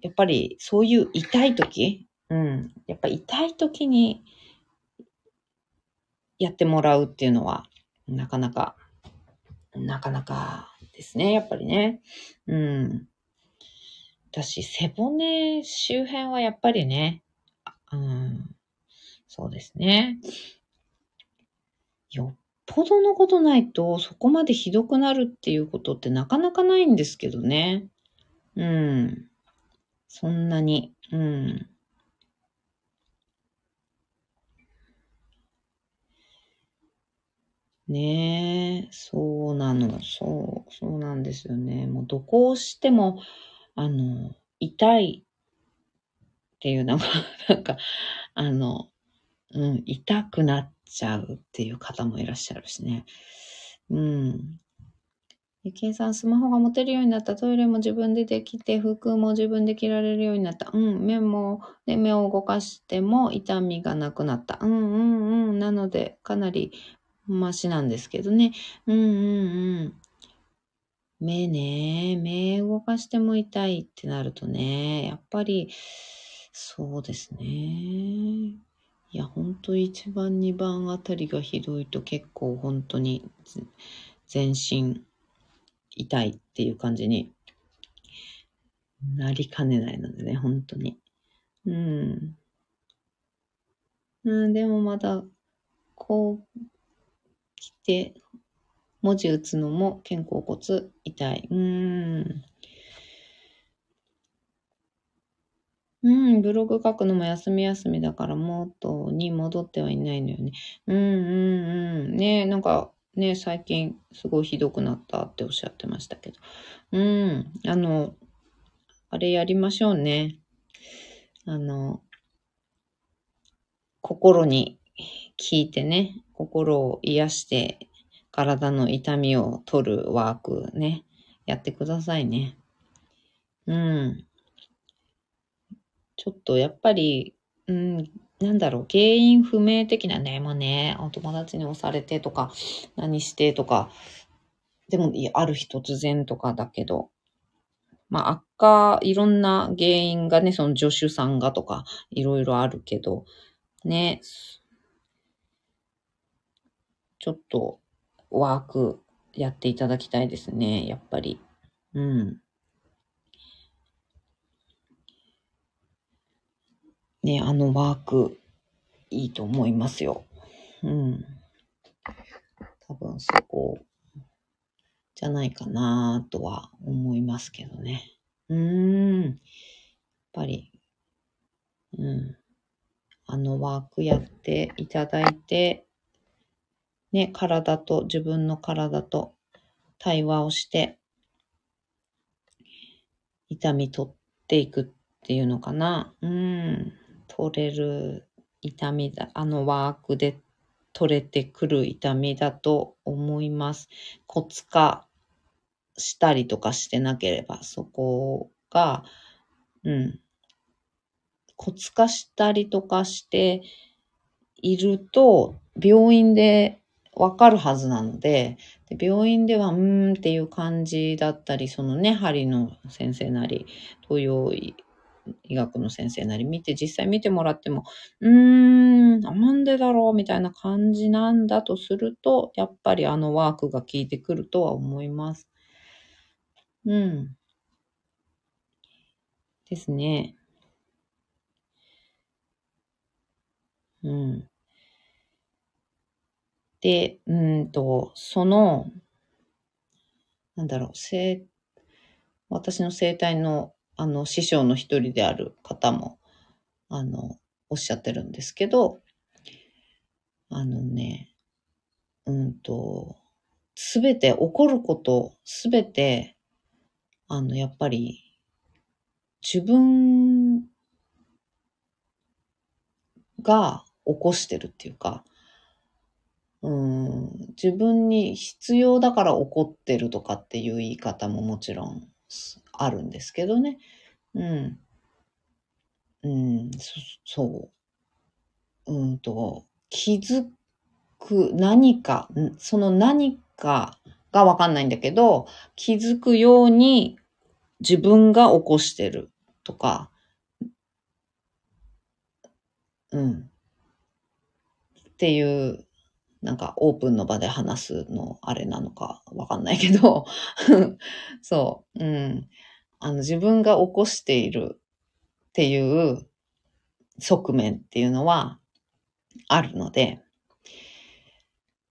やっぱりそういう痛い時、うん、やっぱ痛い時にやってもらうっていうのは、なかなか、なかなかですね、やっぱりね。うん。私、背骨周辺はやっぱりね、うん、そうですね。よっぽどのことないと、そこまでひどくなるっていうことってなかなかないんですけどね。うん。そんなに。うん。ねえ、そうなの。そう、そうなんですよね。もうどこをしても、あの、痛いっていうのが、なんか、あの、うん、痛くなっちゃうっていう方もいらっしゃるしね。うん。ゆきえさん、スマホが持てるようになった。トイレも自分でできて、服も自分で着られるようになった。うん、目も、ね、目を動かしても痛みがなくなった。うんうんうん。なので、かなりマシなんですけどね。うんうんうん。目ね、目動かしても痛いってなるとね、やっぱり、そうですね。いや、本当一番二番あたりがひどいと結構本当に全身痛いっていう感じになりかねないのでね、本当に。うん。うん、でもまだ、こう、て、文字打つのも肩甲骨痛い。うん。うん、ブログ書くのも休み休みだから元に戻ってはいないのよね。うんうんうん。ねなんかね、最近すごいひどくなったっておっしゃってましたけど。うん、あの、あれやりましょうね。あの、心に聞いてね、心を癒して体の痛みを取るワークね、やってくださいね。うん。ちょっとやっぱり、うん、なんだろう、原因不明的なね、もうね、お友達に押されてとか、何してとか、でも、ある日突然とかだけど、まあ、悪化、いろんな原因がね、その助手さんがとか、いろいろあるけど、ね、ちょっと、ワークやっていただきたいですね、やっぱり。うん。ね、あのワーク、いいと思いますよ。うん。多分そこ、じゃないかなとは思いますけどね。うーん。やっぱり、うん。あのワークやっていただいて、ね、体と、自分の体と対話をして、痛み取っていくっていうのかな。うん。取れる痛みだ、あのワークで取れてくる痛みだと思います。骨化したりとかしてなければ、そこが、うん、骨化したりとかしていると、病院でわかるはずなので、で病院では、うーんっていう感じだったり、そのね、針の先生なり、東洋医学の先生なり見て、実際見てもらっても、うーん、なんでだろうみたいな感じなんだとすると、やっぱりあのワークが効いてくるとは思います。うん。ですね。うん。で、うんと、その、なんだろう、生、私の生態のあの、師匠の一人である方も、あの、おっしゃってるんですけど、あのね、うんと、すべて、起こること、すべて、あの、やっぱり、自分が起こしてるっていうか、うん、自分に必要だから起こってるとかっていう言い方ももちろんあるんですけどね。うん。うん、そそう。うんと、気づく何か、その何かがわかんないんだけど、気づくように自分が起こしてるとか、うん。っていう、なんかオープンの場で話すのあれなのかわかんないけど、そう、うん。あの自分が起こしているっていう側面っていうのはあるので、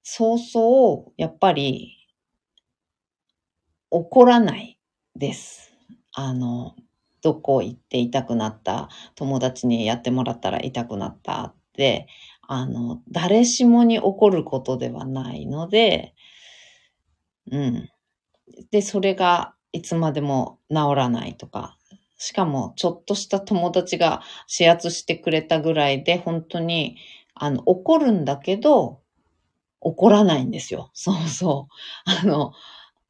そうそう、やっぱり怒らないです。あの、どこ行って痛くなった、友達にやってもらったら痛くなったって、あの、誰しもに起こることではないので、うん。で、それがいつまでも治らないとか、しかもちょっとした友達が指圧してくれたぐらいで、本当に、あの、怒るんだけど、怒らないんですよ。そうそう。あの、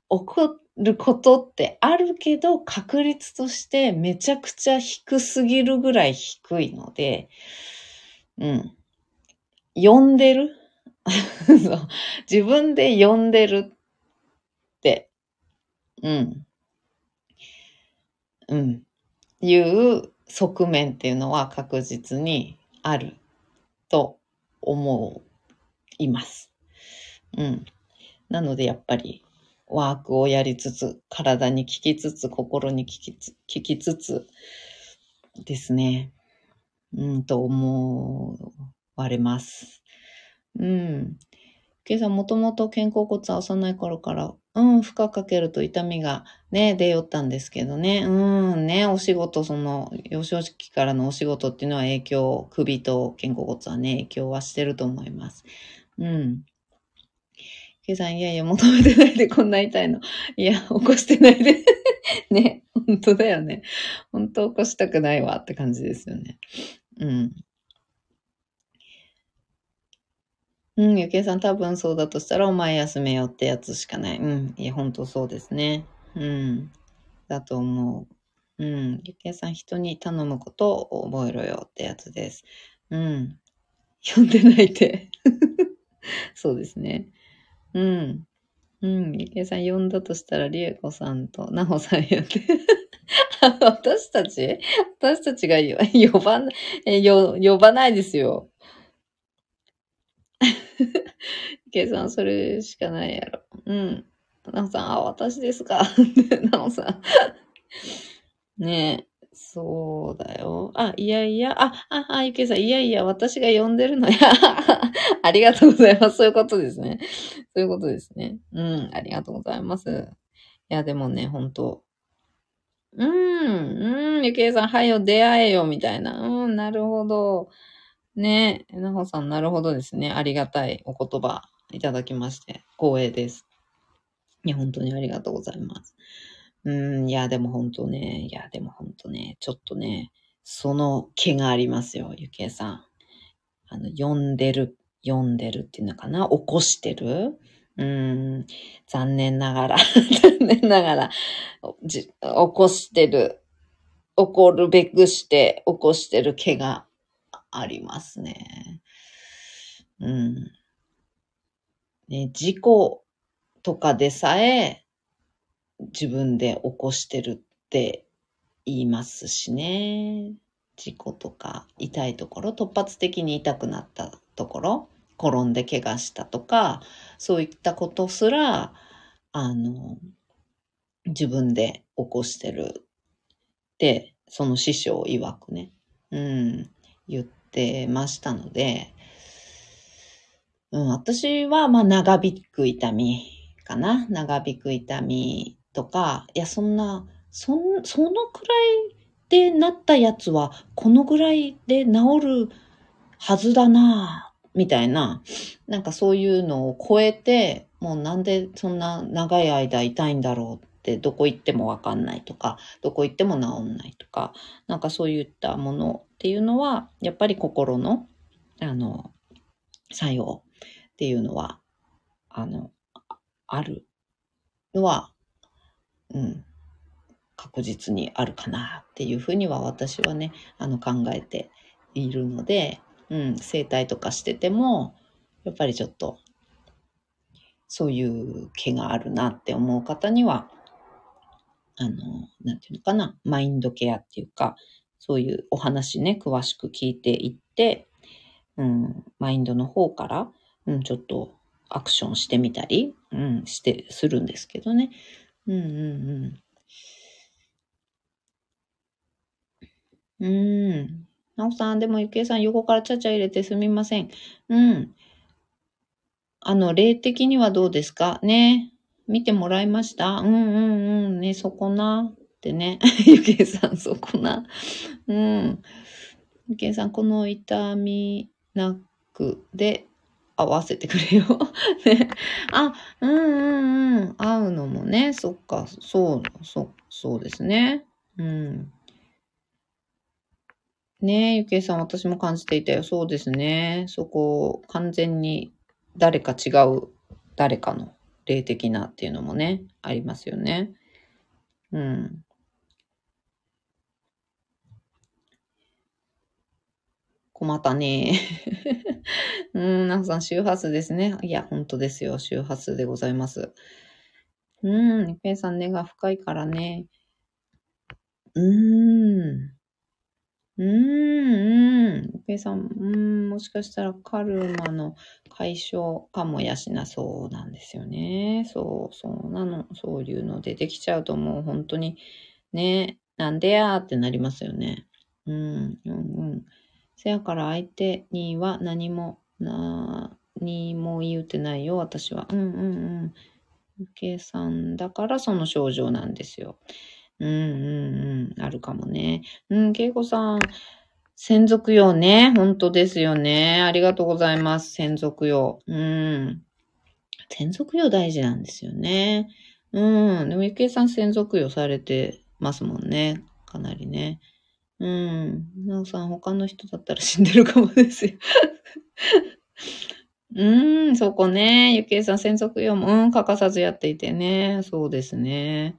怒ることってあるけど、確率としてめちゃくちゃ低すぎるぐらい低いので、うん。呼んでる？自分で呼んでるって、うん。うん。いう側面っていうのは確実にあると思います。うん。なのでやっぱりワークをやりつつ、体に効きつつ、心に効きつ効きつつですね。うん、と思うわれます。うん。ケイさん、もともと肩甲骨は幼い頃から、うん、負荷かけると痛みがね、出よったんですけどね。うん、ね、お仕事、その、幼少期からのお仕事っていうのは影響、首と肩甲骨はね、影響はしてると思います。うん。ケイさん、いやいや、求めてないでこんな痛いの。いや、起こしてないで ね、本当だよね。本当起こしたくないわって感じですよね。うん。うん、ゆきえさん多分そうだとしたらお前休めよってやつしかない。うん。いや、ほんとそうですね。うん。だと思う。うん。ゆきえさん人に頼むことを覚えろよってやつです。うん。読んでないって。そうですね。うん。うん。ゆきえさん呼んだとしたら、りえこさんとなほさん呼んで。私たち？私たちが呼ばな、呼ばないですよ。計算それしかないやろ。うん。なおさん、あ、私ですか。なおさん。ねえ、そうだよ。あ、いやいや、あ、あ、あ、ゆけさん、いやいや、私が呼んでるのや。ありがとうございます。そういうことですね。そういうことですね。うん、ありがとうございます。いや、でもね、ほんと。うん、うん、ゆけいさん、はいよ、出会えよ、みたいな。うん、なるほど。ねえ、なほさん、なるほどですね。ありがたいお言葉いただきまして、光栄です。いや、本当にありがとうございます。うん、いや、でも本当ね、いや、でも本当ね、ちょっとね、その気がありますよ、ゆきえさん。あの、読んでる、読んでるっていうのかな？起こしてる？うん、残念ながら、残念ながら、起こしてる、起こるべくして起こしてる毛がありますね。うん。ね、事故とかでさえ自分で起こしてるって言いますしね。事故とか痛いところ、突発的に痛くなったところ、転んで怪我したとか、そういったことすら、あの、自分で起こしてるって、その師匠曰くね、うん、言ってましたので、うん、私は、まあ、長引く痛みかな。長引く痛みとか、いや、そんな、そん、そのくらいでなったやつは、このぐらいで治るはずだな、みたいな、なんかそういうのを超えて、もうなんでそんな長い間痛いんだろうって、どこ行ってもわかんないとか、どこ行っても治んないとか、なんかそういったものっていうのは、やっぱり心の、あの、作用っていうのは、あの、あるのは、うん、確実にあるかなっていうふうには私はね、あの考えているので、うん、整体とかしてても、やっぱりちょっと、そういう気があるなって思う方には、あの、なんていうのかな、マインドケアっていうか、そういうお話ね、詳しく聞いていって、うん、マインドの方から、うん、ちょっとアクションしてみたり、うん、して、するんですけどね。うんうんうん。うん。なおさん、でもゆきえさん横からちゃちゃ入れてすみません。うん。あの、霊的にはどうですか？ね。見てもらいました？うんうんうん。ね、そこな。ってね。ゆきえさん、そこな。うん。ゆきえさん、この痛みなクで合わせてくれよ。ね。あ、うんうんうん。会うのもね、そっか、そう、そう、そうですね。うん。ねえ、ゆけいさん、私も感じていたよ。そうですね。そこ、完全に誰か違う誰かの霊的なっていうのもね、ありますよね。うん。困ったね。うん、なさん、周波数ですね。いや、本当ですよ。周波数でございます。うん、いっぺんさん、根が深いからね。うーん。うーん、うん。いっぺんさん、うん、もしかしたらカルマの解消かもやしな、そうなんですよね。そう、そうなの。そういうの出てきちゃうともう本当に、ね、なんでやーってなりますよね。うん、うん、うん。せやから相手には何も、な何も言うてないよ、私は。うんうんうん。ゆけさんだからその症状なんですよ。うんうんうん。あるかもね。うん、けいこさん。専属用ね。本当ですよね。ありがとうございます。専属用。うん。専属用大事なんですよね。うん。でも、ゆけいさん専属用されてますもんね。かなりね。うん。なおさん、他の人だったら死んでるかもですよ。うん、そこね。ゆきえさん、専属用も、うん、欠かさずやっていてね。そうですね。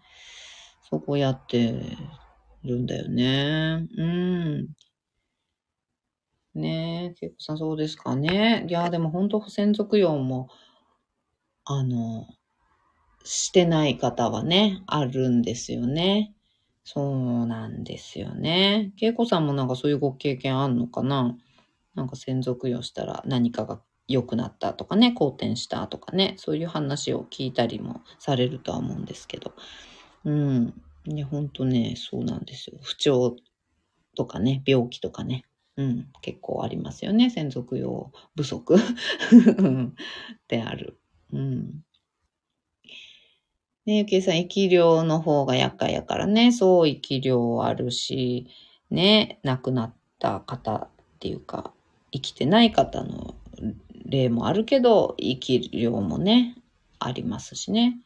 そこやってるんだよね。うん。ねえ、結構さん、そうですかね。いや、でも本当、専属用も、あの、してない方はね、あるんですよね。そうなんですよね。恵子さんもなんかそういうご経験あんのかな？なんか専属用したら何かが良くなったとかね、好転したとかね、そういう話を聞いたりもされるとは思うんですけど。うん。ね、ほんとね、そうなんですよ。不調とかね、病気とかね。うん、結構ありますよね。専属用不足 である。うん。ね、ゆきえさん、生き量の方が厄介やからね、そう生き量あるし、ね、亡くなった方っていうか、生きてない方の例もあるけど、生き量もね、ありますしね。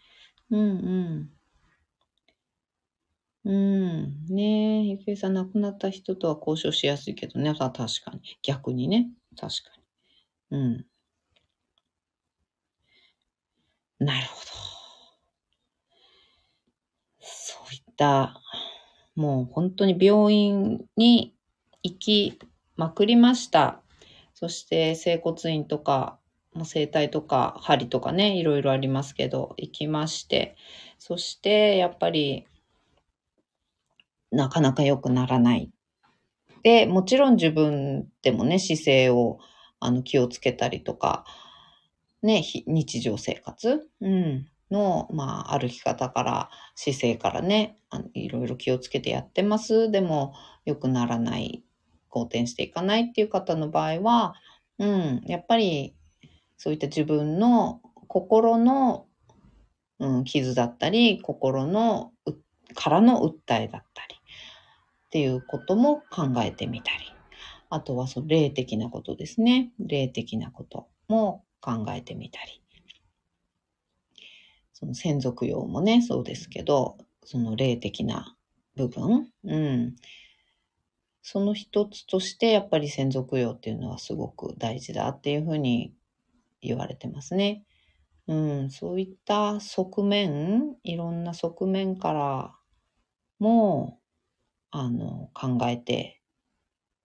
うんうん。うん。ねえ、ゆきえさん亡くなった人とは交渉しやすいけどね、確かに。逆にね、確かに。うん。なるほど。そういった、もう本当に病院に行きまくりました。そして整骨院とか、整体とか針とかね、いろいろありますけど、行きまして、そしてやっぱりなかなか良くならない。で、もちろん自分でもね、姿勢をあの気をつけたりとか、ね、日常生活、うん、の、まあ、歩き方から、姿勢からね、あのいろいろ気をつけてやってます。でも、良くならない、好転していかないっていう方の場合は、うん、やっぱり、そういった自分の心の、うん、傷だったり、心の、からの訴えだったり、っていうことも考えてみたり、あとはその霊的なことですね。霊的なことも考えてみたり。その専属用もね、そうですけど、その霊的な部分、うん。その一つとして、やっぱり専属用っていうのはすごく大事だっていうふうに言われてますね。うん、そういった側面、いろんな側面からも、あの、考えて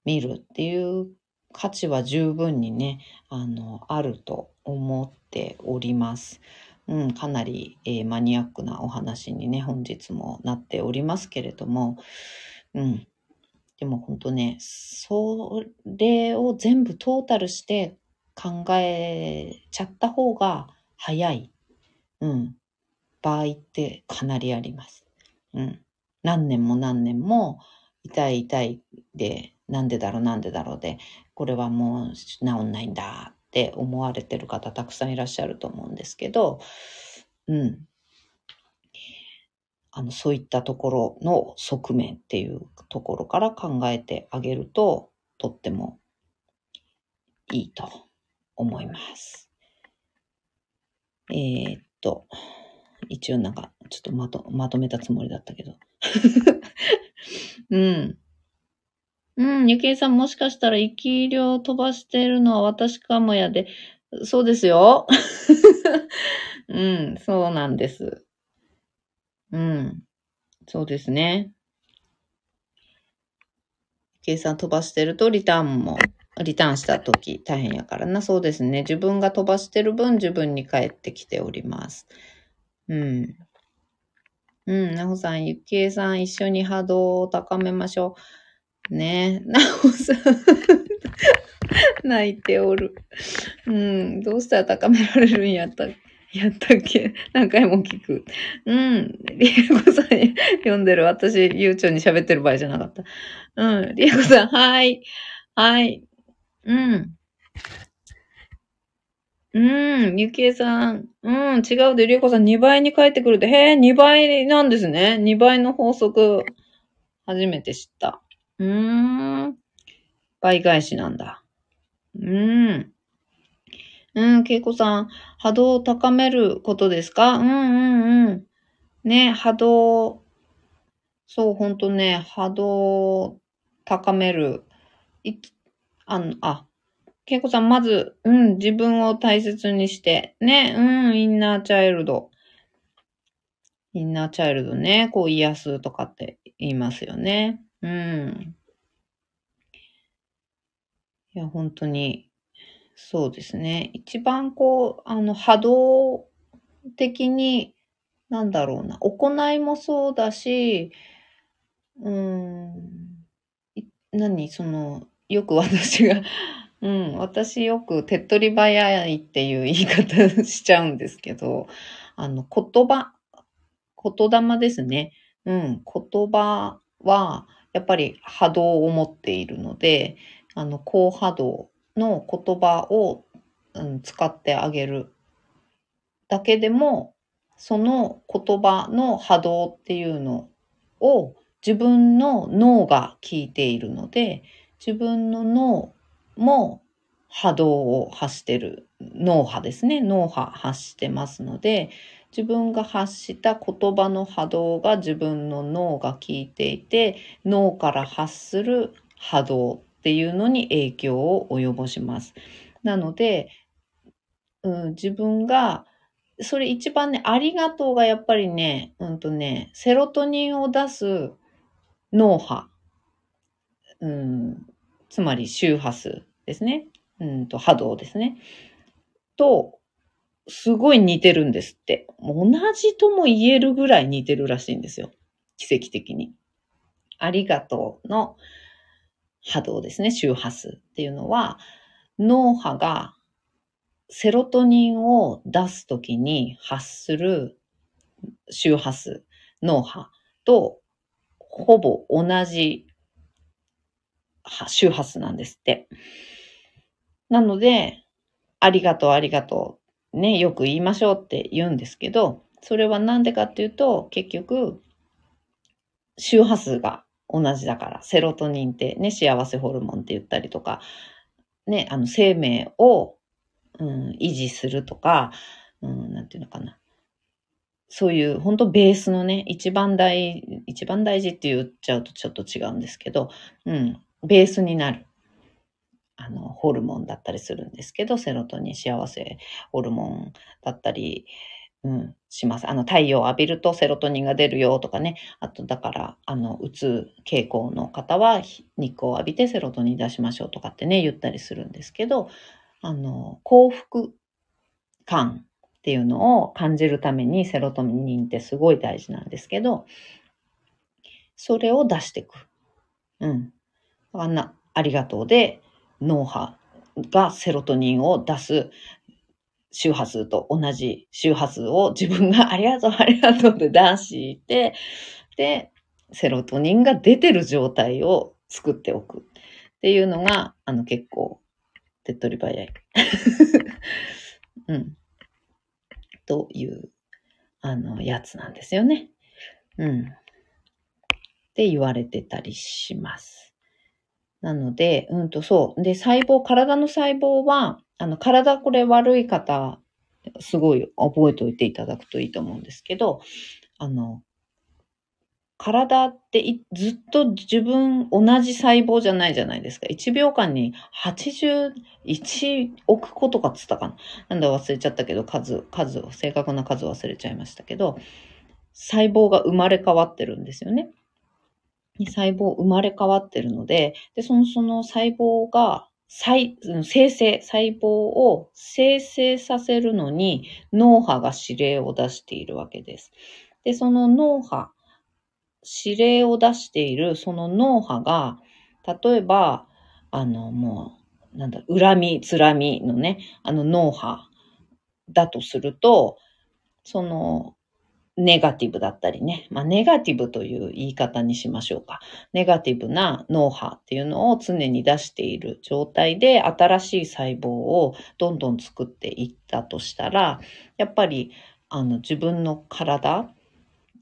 みるっていう価値は十分にね、あの、あると思っております。うん、かなり、えー、マニアックなお話にね、本日もなっておりますけれども、うん。でも本当ね、それを全部トータルして考えちゃった方が早い、うん、場合ってかなりあります。うん。何年も何年も痛い痛いで、なんでだろうなんでだろうで、これはもう治んないんだって思われてる方たくさんいらっしゃると思うんですけど、うん。あの、そういったところの側面っていうところから考えてあげると、とってもいいと思います。えー、っと、一応なんか、ちょっとまと、まとめたつもりだったけど。うん。うん、ゆきえさんもしかしたら生き量飛ばしてるのは私かもやで、そうですよ。うん、そうなんです。うん、そうですね。計算飛ばしてるとリターンも、リターンした時大変やからな。そうですね。自分が飛ばしてる分自分に返ってきております。うん。うん、なほさん、ゆきえさん一緒に波動を高めましょう。ねえ、なほさん 泣いておる。うん、どうしたら高められるんやったやったっけ？何回も聞く。うん。りえこさん読んでる。私、ゆうちょに喋ってる場合じゃなかった。うん。りえこさん、はい。はい。うん。うん。ゆきえさん。うん。違うで、りえこさん2倍に帰ってくるって。へえ、2倍なんですね。2倍の法則。初めて知った。うーん。倍返しなんだ。うーん。うん、けいこさん、波動を高めることですか？うんうんうん。ね、波動、そう、ほんとね、波動を高める。いあの、あ、けいこさん、まず、うん、自分を大切にして、ね、うん、インナーチャイルド。インナーチャイルドね、こう癒すとかって言いますよね。うん。いや、本当に、そうですね。一番こう、あの、波動的に、なんだろうな、行いもそうだし、うーん、何、その、よく私がうん、私よく手っ取り早いっていう言い方しちゃうんですけど、あの、言葉、言霊ですね。うん、言葉は、やっぱり波動を持っているので、あの、高波動の言葉を、うん、使ってあげるだけでも、その言葉の波動っていうのを自分の脳が聞いているので、自分の脳も波動を発してる脳波ですね。脳波発してますので、自分が発した言葉の波動が自分の脳が聞いていて、脳から発する波動っていうのに影響を及ぼします。なので、うん、自分が、それ一番ね、ありがとうがやっぱりね、うんとね、セロトニンを出す脳波、うん、つまり周波数ですね。うんと波動ですね。と、すごい似てるんですって。同じとも言えるぐらい似てるらしいんですよ。奇跡的に。ありがとうの波動ですね、周波数っていうのは、脳波がセロトニンを出すときに発する周波数、脳波とほぼ同じ周波数なんですって。なので、ありがとう、ありがとう、ね、よく言いましょうって言うんですけど、それはなんでかっていうと、結局、周波数が同じだから、セロトニンってね、幸せホルモンって言ったりとか、ね、あの、生命を、うん、維持するとか、うん、なんていうのかな。そういう、本当ベースのね、一番大、一番大事って言っちゃうとちょっと違うんですけど、うん、ベースになる。あの、ホルモンだったりするんですけど、セロトニン幸せホルモンだったり、うん、します。あの、太陽を浴びるとセロトニンが出るよとかね。あと、だから、あの、うつ傾向の方は日光を浴びてセロトニン出しましょうとかってね、言ったりするんですけど、あの、幸福感っていうのを感じるためにセロトニンってすごい大事なんですけど、それを出していく。うん。あんな、ありがとうで、脳波がセロトニンを出す周波数と同じ周波数を自分がありがとう、ありがとうって出して、で、セロトニンが出てる状態を作っておくっていうのが、あの結構手っ取り早い。うん。という、あの、やつなんですよね。うん。って言われてたりします。なので、うんとそう。で、細胞、体の細胞は、あの、体これ悪い方、すごい覚えておいていただくといいと思うんですけど、あの、体ってずっと自分同じ細胞じゃないじゃないですか。1秒間に81億個とかつったかな。なんだ忘れちゃったけど、数、数を、正確な数忘れちゃいましたけど、細胞が生まれ変わってるんですよね。に細胞生まれ変わってるので、で、その、その細胞が、再、生成、細胞を生成させるのに脳波が指令を出しているわけです。で、その脳波、指令を出しているその脳波が、例えば、あの、もう、なんだ、恨み、つらみのね、あの脳波だとすると、その、ネガティブだったりね。まあ、ネガティブという言い方にしましょうか。ネガティブな脳波っていうのを常に出している状態で新しい細胞をどんどん作っていったとしたら、やっぱり、あの、自分の体、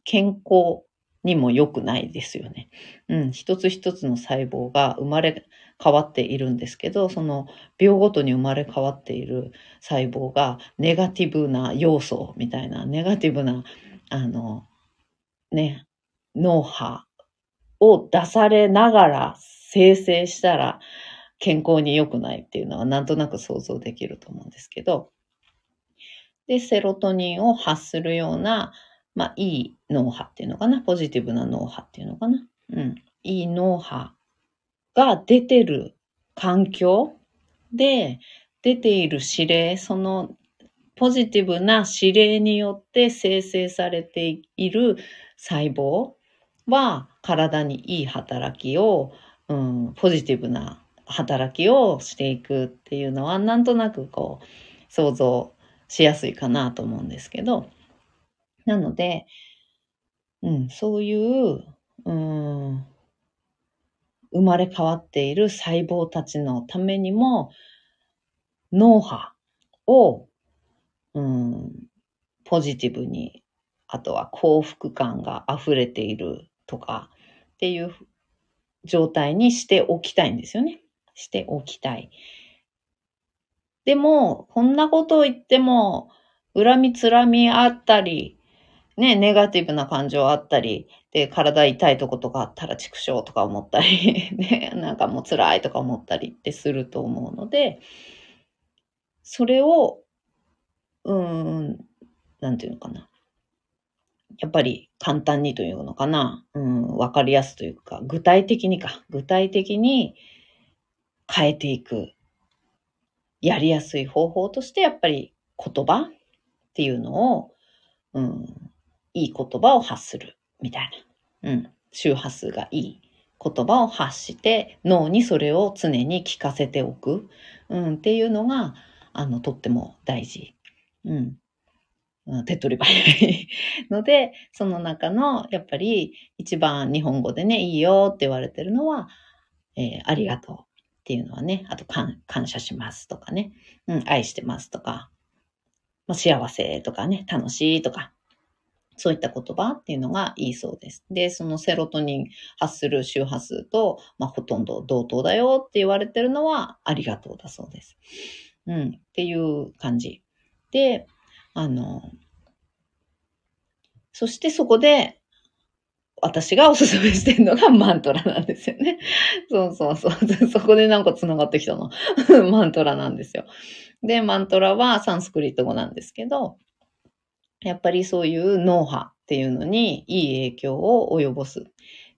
健康にも良くないですよね。うん、一つ一つの細胞が生まれ変わっているんですけど、その病ごとに生まれ変わっている細胞がネガティブな要素みたいな、ネガティブな、あの、ね、脳波を出されながら生成したら健康に良くないっていうのはなんとなく想像できると思うんですけど、で、セロトニンを発するようなまあ、いい脳波っていうのかな。ポジティブな脳波っていうのかな。うん。いい脳波が出てる環境で出ている指令、そのポジティブな指令によって生成されている細胞は体にいい働きを、うん、ポジティブな働きをしていくっていうのはなんとなくこう想像しやすいかなと思うんですけど、なので、うん、そういう、うん、生まれ変わっている細胞たちのためにも、脳波を、うん、ポジティブに、あとは幸福感が溢れているとかっていう状態にしておきたいんですよね。しておきたい。でも、こんなことを言っても、恨みつらみあったり、ね、ネガティブな感情あったり、で、体痛いとことかあったら畜生とか思ったり、ね、なんかもう辛いとか思ったりってすると思うので、それを、うーん、なんていうのかな。やっぱり簡単にというのかな。うん、わかりやすというか、具体的にか、具体的に変えていく。やりやすい方法として、やっぱり言葉っていうのを、うん、いい言葉を発するみたいな。うん。周波数がいい言葉を発して脳にそれを常に聞かせておく、うん、っていうのが、あの、とっても大事。うん。手っ取り早いので、その中の、やっぱり一番日本語でね、いいよって言われてるのは、えー、ありがとうっていうのはね、あと感謝しますとかね、うん、愛してますとか、まあ幸せとかね、楽しいとか、そういった言葉っていうのがいいそうです。で、そのセロトニン発する周波数と、まあ、ほとんど同等だよって言われてるのは、ありがとうだそうです。うん、っていう感じ。で、あの、そしてそこで、私がおすすめしてるのが マントラなんですよね。そうそうそう。そこでなんか繋がってきたの。マントラなんですよ。で、マントラはサンスクリット語なんですけど、やっぱりそういう脳波っていうのにいい影響を及ぼす。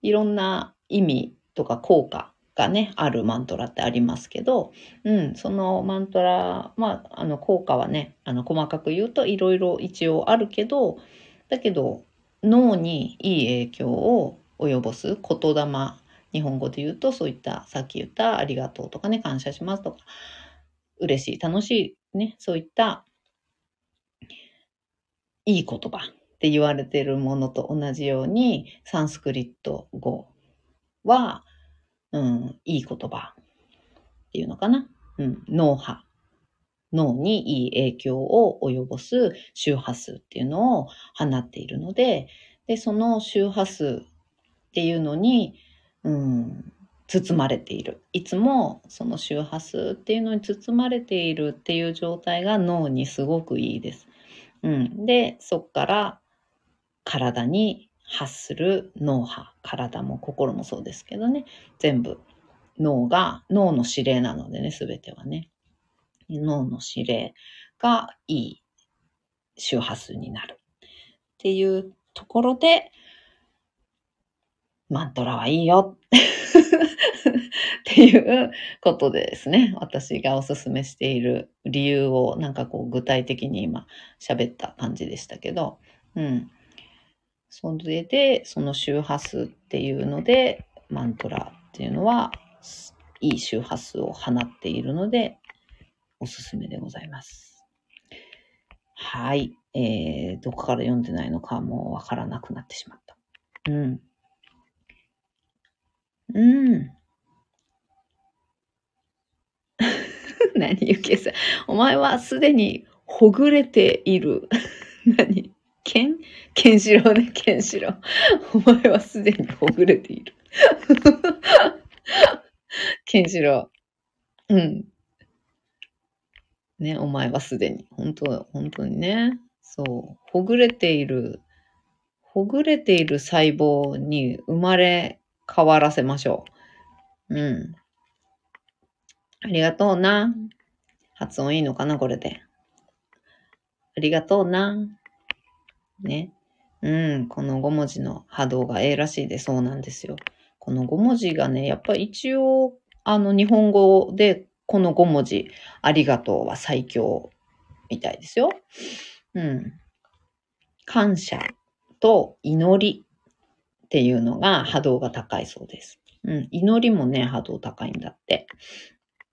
いろんな意味とか効果がね、あるマントラってありますけど、うん、そのマントラ、まあ、あの、効果はね、あの、細かく言うといろいろ一応あるけど、だけど、脳にいい影響を及ぼす言霊、日本語で言うとそういったさっき言ったありがとうとかね、感謝しますとか、嬉しい、楽しい、ね、そういったいい言葉って言われているものと同じように、サンスクリット語は、うん、いい言葉っていうのかな。うん、脳波。脳にいい影響を及ぼす周波数っていうのを放っているので、で、その周波数っていうのに、うん、包まれている。いつもその周波数っていうのに包まれているっていう状態が脳にすごくいいです。うん。で、そっから体に発する脳波、体も心もそうですけどね、全部脳が、脳の指令なのでね、すべてはね。脳の指令がいい周波数になる。っていうところで、マントラはいいよ っていうことでですね、私がおすすめしている理由をなんかこう具体的に今喋った感じでしたけど、うん。それで、その周波数っていうので、マントラっていうのは、いい周波数を放っているので、おすすめでございます。はい。えー、どこから読んでないのかもうわからなくなってしまった。うん。うん。何ゆけさん。お前はすでにほぐれている。何？ケンケンシロウね、ケンシロウ。お前はすでにほぐれている。ケンシロウ。うん。ね、お前はすでに。本当、本当にね。そう。ほぐれている、ほぐれている細胞に生まれ変わらせましょう。うん。ありがとうな。発音いいのかな、これで。ありがとうな。ね。うん、この5文字の波動がええらしいで、そうなんですよ。この5文字がね、やっぱり一応、あの、日本語でこの5文字、ありがとうは最強みたいですよ。うん。感謝と祈りっていうのが波動が高いそうです。うん。祈りもね、波動高いんだって。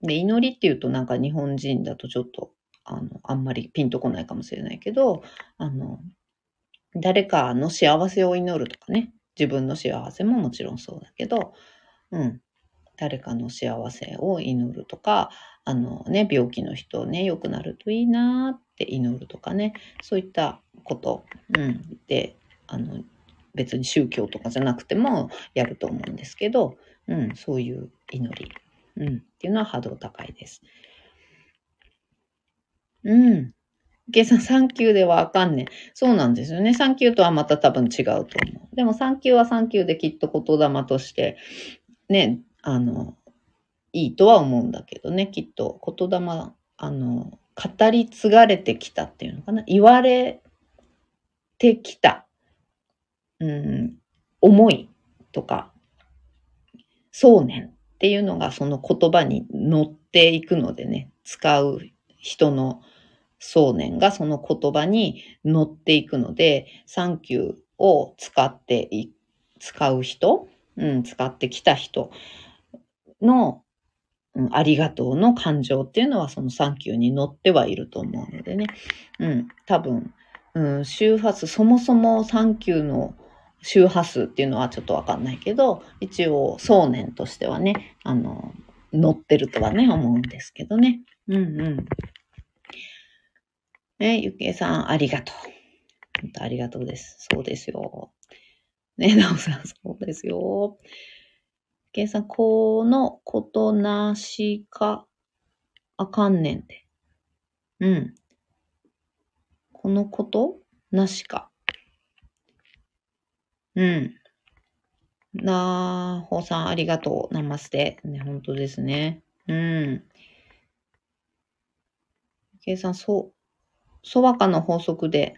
で、祈りっていうとなんか日本人だとちょっと、あの、あんまりピンとこないかもしれないけど、あの、誰かの幸せを祈るとかね、自分の幸せももちろんそうだけど、うん。誰かの幸せを祈るとか、あのね、病気の人ね、良くなるといいなって祈るとかね、そういったこと、うん。で、あの、別に宗教とかじゃなくてもやると思うんですけど、うん、そういう祈り、うん、っていうのは波動高いです。うん。計算3級ではあかんねん。そうなんですよね。3級とはまた多分違うと思う。でも3級は3級できっと言霊として、ね、あの、いいとは思うんだけどね、きっと言霊、あの、語り継がれてきたっていうのかな。言われてきた、うん、思いとか、想念っていうのがその言葉に乗っていくのでね、使う人の想念がその言葉に乗っていくので、サンキューを使ってい、使う人、うん、使ってきた人の、うん、ありがとうの感情っていうのはそのサンキューに乗ってはいると思うのでね。うん、多分、うん、周波数、そもそもサンキューの周波数っていうのはちょっとわかんないけど、一応想念としてはね、あの、乗ってるとはね、思うんですけどね。うんうん。ね、ゆきえさん、ありがとう。本当ありがとうです。そうですよ。ね、なおさん、そうですよ。ゆきえさん、このことなしかあかんねんて。うん。このことなしか。うん。なー、ほさん、ありがとう。ナマステ。ね、本当ですね。うん。計算、そう、ソワカの法則で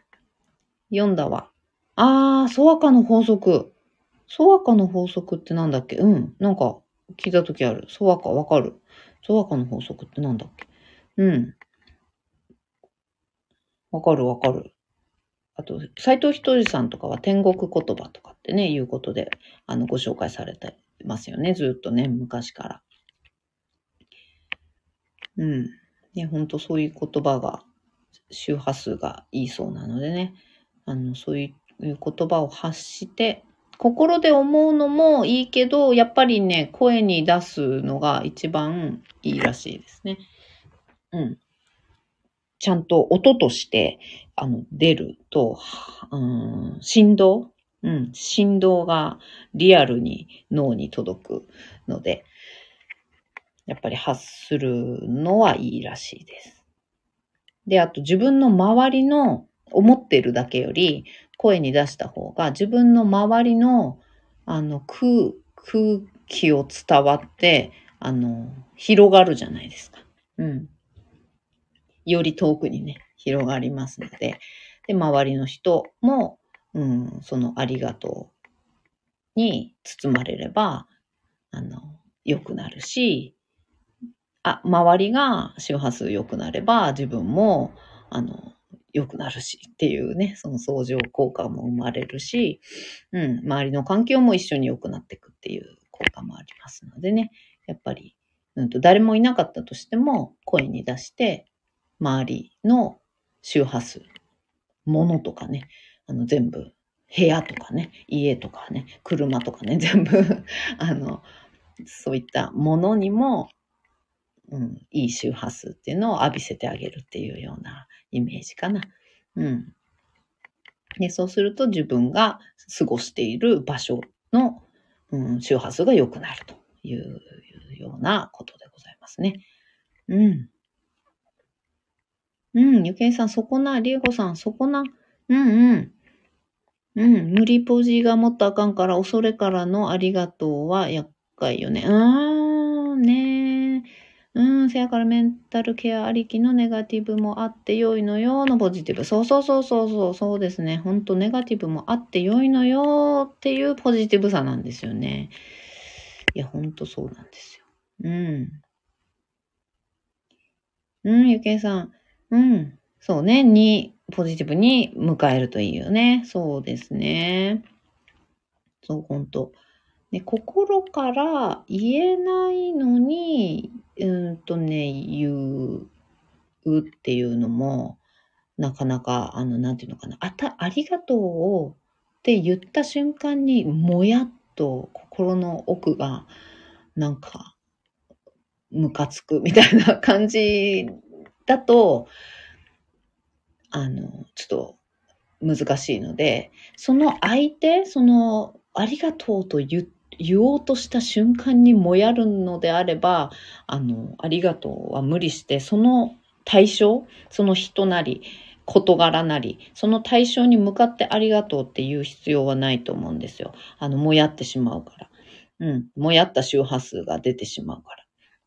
読んだわ。あー、ソワカの法則。ソワカの法則ってなんだっけ？うん。なんか聞いたときある。ソワカわかる。ソワカの法則ってなんだっけ？うん。わかるわかる。あと、斎藤ひとりさんとかは天国言葉とかってね、いうことで、あの、ご紹介されてますよね。ずっとね、昔から。うん。ね、ほんとそういう言葉が周波数がいいそうなのでね、あの、そういう言葉を発して、心で思うのもいいけど、やっぱりね、声に出すのが一番いいらしいですね。うん。ちゃんと音として、あの、出ると、うん、振動うん、振動がリアルに脳に届くので、やっぱり発するのはいいらしいです。で、あと自分の周りの思ってるだけより声に出した方が自分の周りのあの空、空気を伝わって、あの、広がるじゃないですか。うん。より遠くにね、広がりますので、で、周りの人も、うん、そのありがとうに包まれれば、あの、良くなるし、あ、周りが周波数良くなれば、自分も、あの、良くなるしっていうね、その相乗効果も生まれるし、うん、周りの環境も一緒に良くなっていくっていう効果もありますのでね、やっぱり、うんと、誰もいなかったとしても声に出して、周りの周波数、物とかね、あの全部、部屋とかね、家とかね、車とかね、全部 あの、そういったものにもうん、いい周波数っていうのを浴びせてあげるっていうようなイメージかな。うん。で、そうすると自分が過ごしている場所の、うん、周波数が良くなるというようなことでございますね。うん。うん、ゆけいさん、そこな、りえこさん、そこな。うんうん。うん、無理ポジがもっとあかんから、恐れからのありがとうは厄介よね。うん、ねうん、せやからメンタルケアありきのネガティブもあって良いのよのポジティブ。そうそうそうそうそう、そうですね。ほんとネガティブもあって良いのよっていうポジティブさなんですよね。いや、ほんとそうなんですよ。うん。うん、ゆけいさん。うん。そうね。に、ポジティブに迎えるといいよね。そうですね。そう、ほんと。ね、心から言えないのに、うんとね、言うっていうのも、なかなか、あの、なんていうのかな、あた、ありがとうをって言った瞬間に、もやっと心の奥が、なんか、ムカつくみたいな感じだと、あの、ちょっと難しいので、その相手、その、ありがとうと言っ言おうとした瞬間にもやるのであれば、あの、ありがとうは無理して、その対象、その人なり、事柄なり、その対象に向かってありがとうっていう必要はないと思うんですよ。あの、もやってしまうから。うん。もやった周波数が出てしまうか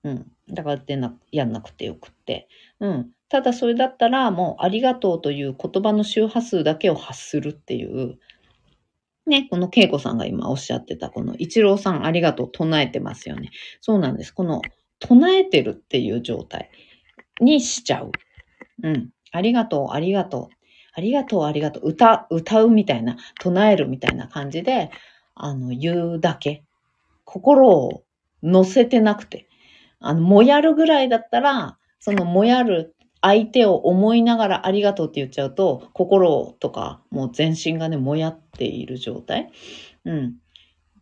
ら。うん。だから出な、やんなくてよくって。うん。ただそれだったら、もうありがとうという言葉の周波数だけを発するっていう、ね、この恵子さんが今おっしゃってた、この一郎さんありがとう唱えてますよね。そうなんです。この唱えてるっていう状態にしちゃう。うん。ありがとう、ありがとう。ありがとう、ありがとう。歌、歌うみたいな、唱えるみたいな感じで、あの、言うだけ。心を乗せてなくて。あの、もやるぐらいだったら、そのもやる相手を思いながらありがとうって言っちゃうと、心とかもう全身がね、もやっている状態。うん。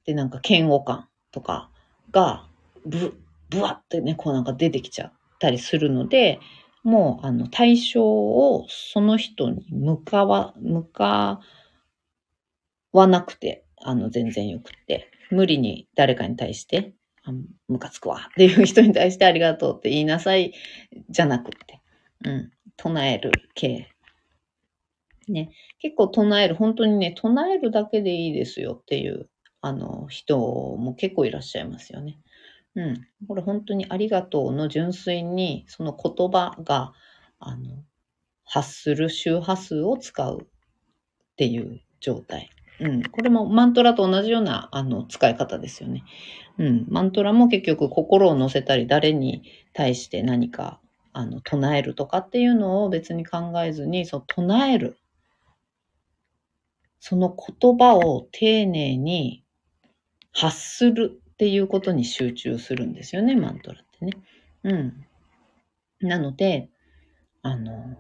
で、なんか嫌悪感とかが、ぶ、ぶわってね、こうなんか出てきちゃったりするので、もう、あの、対象をその人に向かわ、向かわなくて、あの、全然よくって、無理に誰かに対して、ムカつくわっていう人に対してありがとうって言いなさいじゃなくって、うん、唱える系。ね、結構唱える、本当にね、唱えるだけでいいですよっていう、あの、人も結構いらっしゃいますよね。うん。これ本当にありがとうの純粋に、その言葉が、あの、発する周波数を使うっていう状態。うん。これもマントラと同じような、あの、使い方ですよね。うん。マントラも結局心を乗せたり、誰に対して何かあの、唱えるとかっていうのを別に考えずに、そう、唱える。その言葉を丁寧に発するっていうことに集中するんですよね、マントラってね。うん。なので、あの、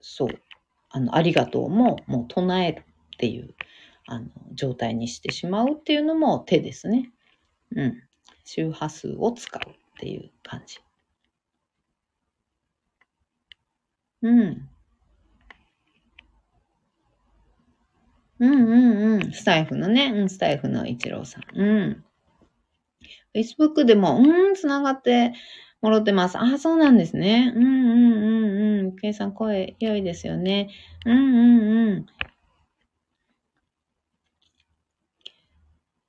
そう、あの、ありがとうも、もう唱えるっていう、あの、状態にしてしまうっていうのも手ですね。うん。周波数を使うっていう感じ。うん。うんうんうん。スタイフのね、うん、スタイフの一郎さん。うん。Facebook でも、うん、つながってもろってます。あ、そうなんですね。うんうんうんうん。ケイさん声良いですよね。うんうんうん。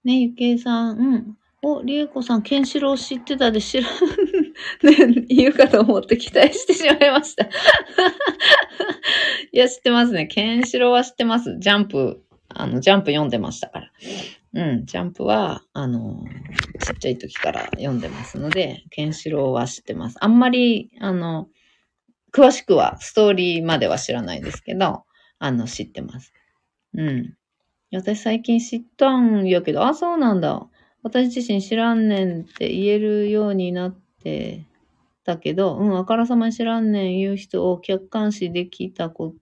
ね、ゆけいさん、うん。お、りえこさん、ケンシロウ知ってたで知らん、ね、言うかと思って期待してしまいました。いや、知ってますね。ケンシロウは知ってます。ジャンプ、あの、ジャンプ読んでましたから。うん、ジャンプは、あの、ちっちゃい時から読んでますので、ケンシロウは知ってます。あんまり、あの、詳しくは、ストーリーまでは知らないですけど、あの、知ってます。うん。私最近知ったんやけど、あ、そうなんだ。私自身知らんねんって言えるようになってたけど、うん、あからさまに知らんねん言う人を客観視できたこ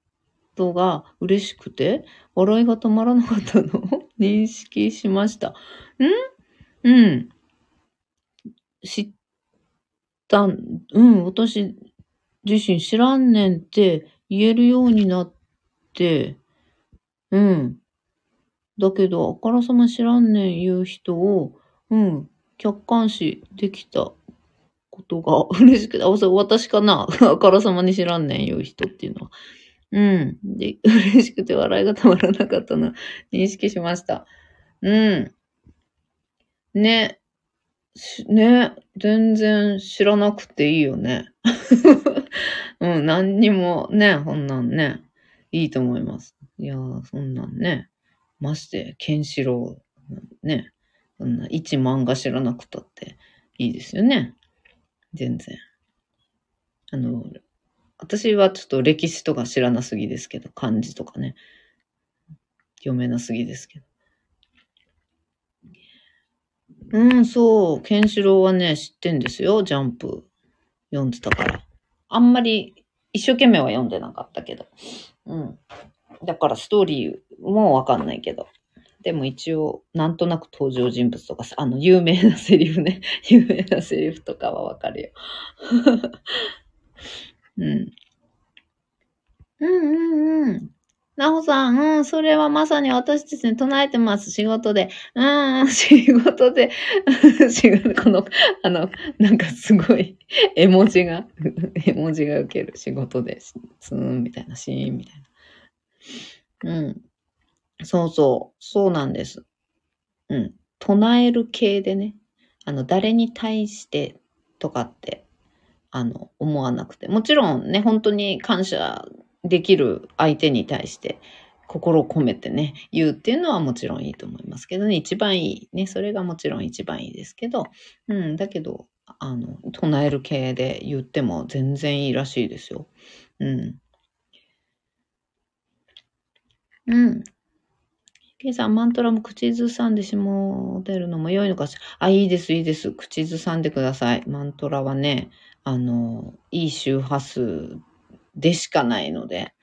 とが嬉しくて、笑いが止まらなかったのを 認識しました。ん？うん。知った、うん、私自身知らんねんって言えるようになって、うん。だけど、あからさま知らんねん言う人を、うん、客観視できたことが 嬉しくて、あ、それ私かな？あからさまに知らんねん言う人っていうのは。うん。で、嬉しくて笑いが止まらなかったの認識しました。うん。ね。ね。全然知らなくていいよね。うん、何にもね、こんなんね、いいと思います。いやー、そんなんね。まして、ケンシロウ、ね。そんな一漫画知らなくたっていいですよね。全然。あの、私はちょっと歴史とか知らなすぎですけど、漢字とかね。読めなすぎですけど。うん、そう。ケンシロウはね、知ってんですよ。ジャンプ。読んでたから。あんまり一生懸命は読んでなかったけど。うん。だからストーリーもわかんないけど。でも一応、なんとなく登場人物とかさ、あの、有名なセリフね。有名なセリフとかはわかるよ。うん。うんうんうん。なほさん、うん、それはまさに私たちに唱えてます、仕事で。うん、仕事で、仕事、この、あの、なんかすごい、絵文字が、絵文字が受ける仕事で、ツーンみたいな、シーンみたいな。うん。そうそう、そうなんです。うん。唱える系でね、あの、誰に対してとかって、あの、思わなくて。もちろんね、本当に感謝できる相手に対して、心を込めてね、言うっていうのはもちろんいいと思いますけどね、一番いい。ね、それがもちろん一番いいですけど、うん、だけど、あの、唱える系で言っても全然いいらしいですよ。うん。うん。ケイさん、マントラも口ずさんでしも出るのも良いのかしら？あ、いいです、いいです。口ずさんでください。マントラはね、あの、いい周波数でしかないので、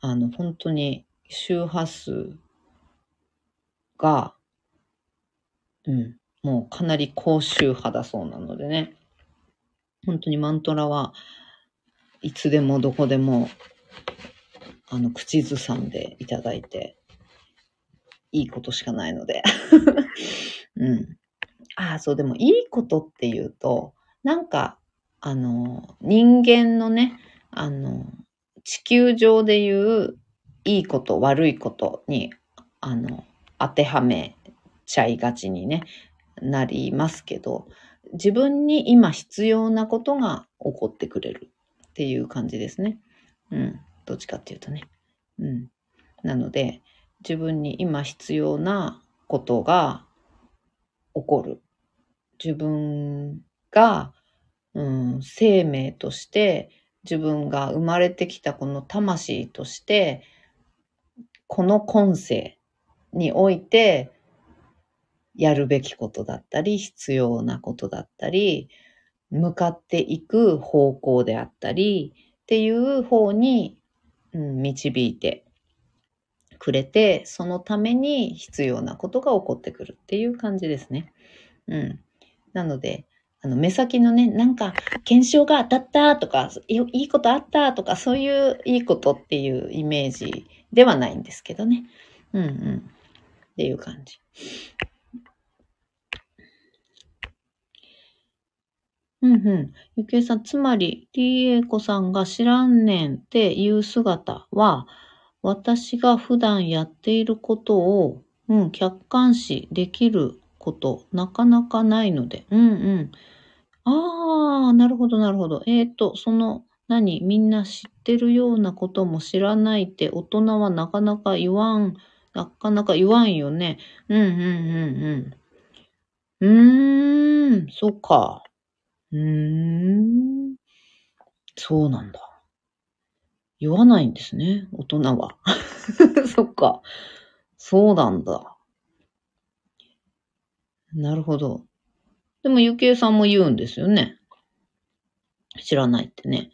あの、本当に周波数が、うん、もうかなり高周波だそうなのでね、本当にマントラはいつでもどこでも、あの、口ずさんでいただいて、いいことしかないので。うん。ああ、そう、でもいいことっていうと、なんか、あの、人間のね、あの、地球上でいういいこと、悪いことに、あの、当てはめちゃいがちにね、なりますけど、自分に今必要なことが起こってくれるっていう感じですね。うん。どっちかっていうとね。うん。なので、自分に今必要なことが起こる。自分が、うん、生命として自分が生まれてきたこの魂としてこの今世においてやるべきことだったり必要なことだったり向かっていく方向であったりっていう方に、うん、導いてくれて、そのために必要なことが起こってくるっていう感じですね。うん。なので、あの、目先のね、なんか、検証が当たったとか、いいことあったとか、そういういいことっていうイメージではないんですけどね。うんうん。っていう感じ。うんうん。ゆきえさん、つまり、りえこさんが知らんねんっていう姿は、私が普段やっていることを、うん、客観視できること、なかなかないので。うんうん。ああ、なるほど、なるほど。えっ、と、その、何みんな知ってるようなことも知らないって大人はなかなか言わん、なかなか言わんよね。うんうんうんうん。うーん、そっか。うーん。そうなんだ。言わないんですね、大人は。そっか。そうなんだ。なるほど。でも、ゆきえさんも言うんですよね。知らないってね。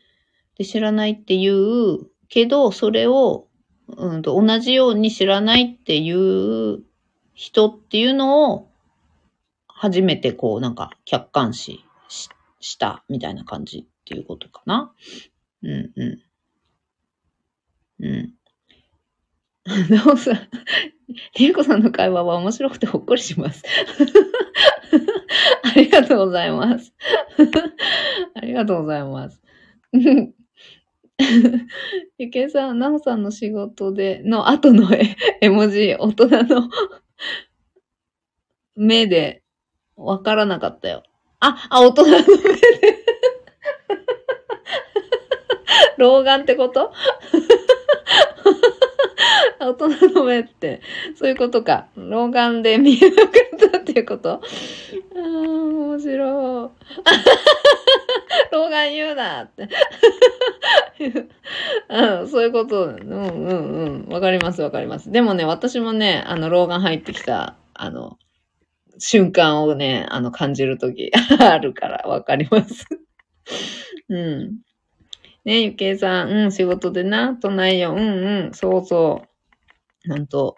で、知らないって言うけど、それを、うんと、同じように知らないっていう人っていうのを、初めてこう、なんか、客観視ししたみたいな感じっていうことかな。うんうん。うん。なおさん、りえこさんの会話は面白くてほっこりします。ありがとうございます。ありがとうございます。ゆけいさん、なおさんの仕事で、の後の絵絵文字、大人の目でわからなかったよ。あ、あ、大人の目で。老眼ってこと？大人の目って、そういうことか。老眼で見えなかったっていうこと？ああ、面白い。老眼言うなって。うん、そういうこと。うんうんうん。わかりますわかります。でもね、私もね、あの、老眼入ってきた、あの、瞬間をね、あの、感じるとき あるからわかります。うん。ねゆけいさん、うん、仕事でな、唱えよ。ううんうん、そうそう。なんと、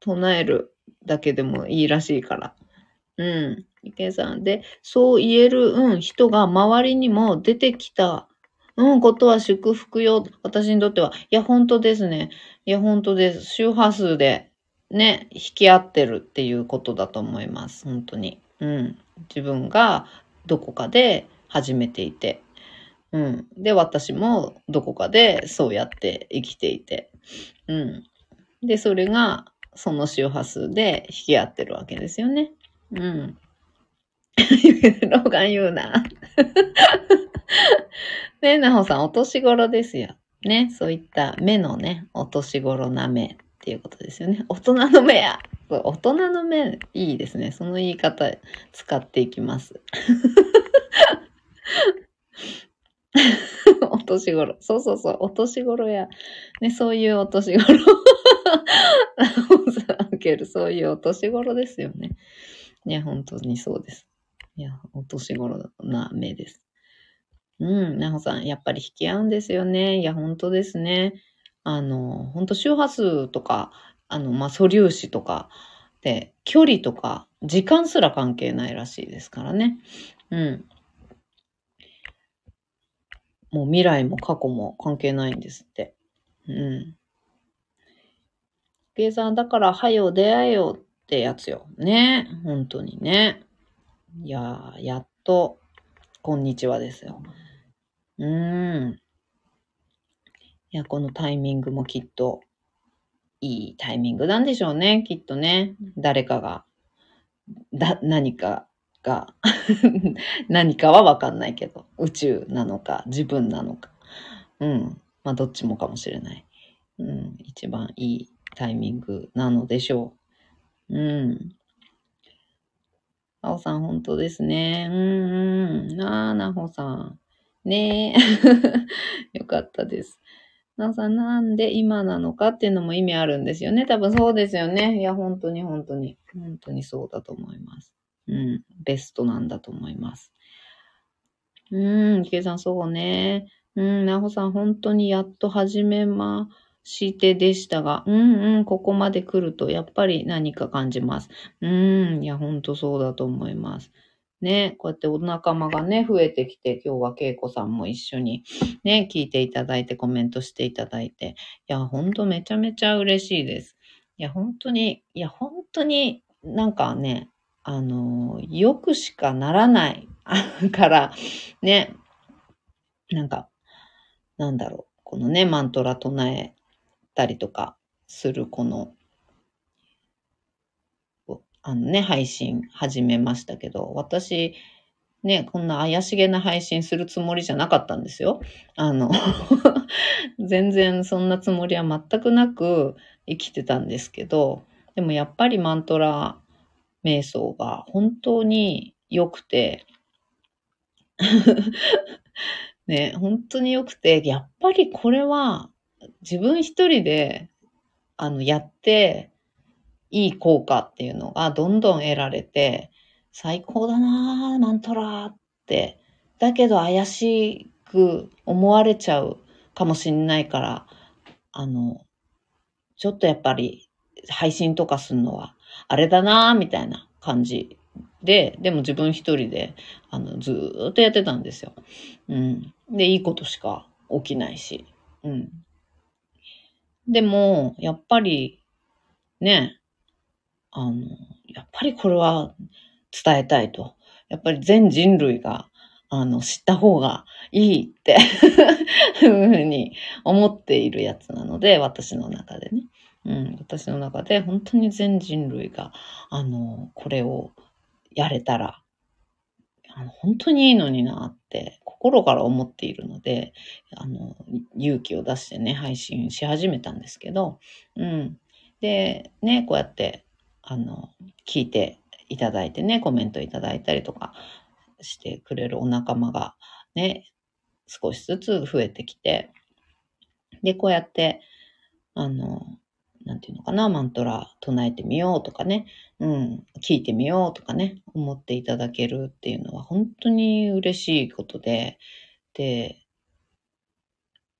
唱えるだけでもいいらしいから。うん。ゆけいさん。で、そう言える、うん、人が周りにも出てきた、うん、ことは祝福よ。私にとっては。いや、本当ですね。いや、本当です。周波数で、ね、引き合ってるっていうことだと思います。本当に。うん。自分がどこかで始めていて。うん。で、私もどこかでそうやって生きていて。うん。で、それがその周波数で引き合ってるわけですよね。うん。老眼言うな。ね、なほさん、お年頃ですよ。ね、そういった目のね、お年頃な目っていうことですよね。大人の目や。大人の目、いいですね。その言い方使っていきます。お年頃。そうそうそう。お年頃や。ね、そういうお年頃。受ける、そういうお年頃ですよね。いや、本当にそうです。いや、お年頃な目です。うん、なほさん、やっぱり引き合うんですよね。いや、本当ですね。あの、本当周波数とか、あの、まあ、素粒子とか、で、距離とか、時間すら関係ないらしいですからね。うん。もう未来も過去も関係ないんですって。うん。計算だから、はよ出会えよってやつよ。ね。本当にね。いやー、やっと、こんにちはですよ。うーん。いや、このタイミングもきっと、いいタイミングなんでしょうね。きっとね。誰かが、だ、何かが、何かはわかんないけど、宇宙なのか、自分なのか。うん。まあ、どっちもかもしれない。うん。一番いいタイミングなのでしょう。うん。あおさん、本当ですね。うんうん。ああ、なほさん。ねえ。よかったです。なおさん、なんで今なのかっていうのも意味あるんですよね。多分そうですよね。いや、本当に本当に。本当にそうだと思います。うん。ベストなんだと思います。うん、池さん、そうね。うん、なほさん、本当にやっと始めましてでしたが、うんうん、ここまで来ると、やっぱり何か感じます。うん、いや、本当そうだと思います。ね、こうやってお仲間がね、増えてきて、今日は恵子さんも一緒にね、聞いていただいて、コメントしていただいて、いや、ほんとめちゃめちゃ嬉しいです。いや、本当に、いや、本当になんかね、あの、よくしかならない。から、ね、なんか、なんだろう、このね、マントラ唱えたりとかするこの、あのね、配信始めましたけど、私、ね、こんな怪しげな配信するつもりじゃなかったんですよ。あの 全然そんなつもりは全くなく生きてたんですけど、でもやっぱりマントラ瞑想が本当に良くて ね、本当に良くて、やっぱりこれは自分一人であのやっていい効果っていうのがどんどん得られて、最高だなぁ、マントラーって。だけど怪しく思われちゃうかもしんないから、あの、ちょっとやっぱり配信とかするのは、あれだな、みたいな感じで、でも自分一人で、あの、ずーっとやってたんですよ。うん。で、いいことしか起きないし。うん。でも、やっぱり、ね、あの、やっぱりこれは伝えたいと。やっぱり全人類が、あの、知った方がいいってふうに思っているやつなので、私の中でね。うん、私の中で本当に全人類が、あの、これをやれたら、あの本当にいいのになって心から思っているので、あの、勇気を出してね、配信し始めたんですけど、うん。で、ね、こうやって、あの、聞いていただいてね、コメントいただいたりとかしてくれるお仲間がね、少しずつ増えてきて、で、こうやって、あの、なんていうのかな、マントラ唱えてみようとかね、うん、聞いてみようとかね、思っていただけるっていうのは本当に嬉しいことで、で、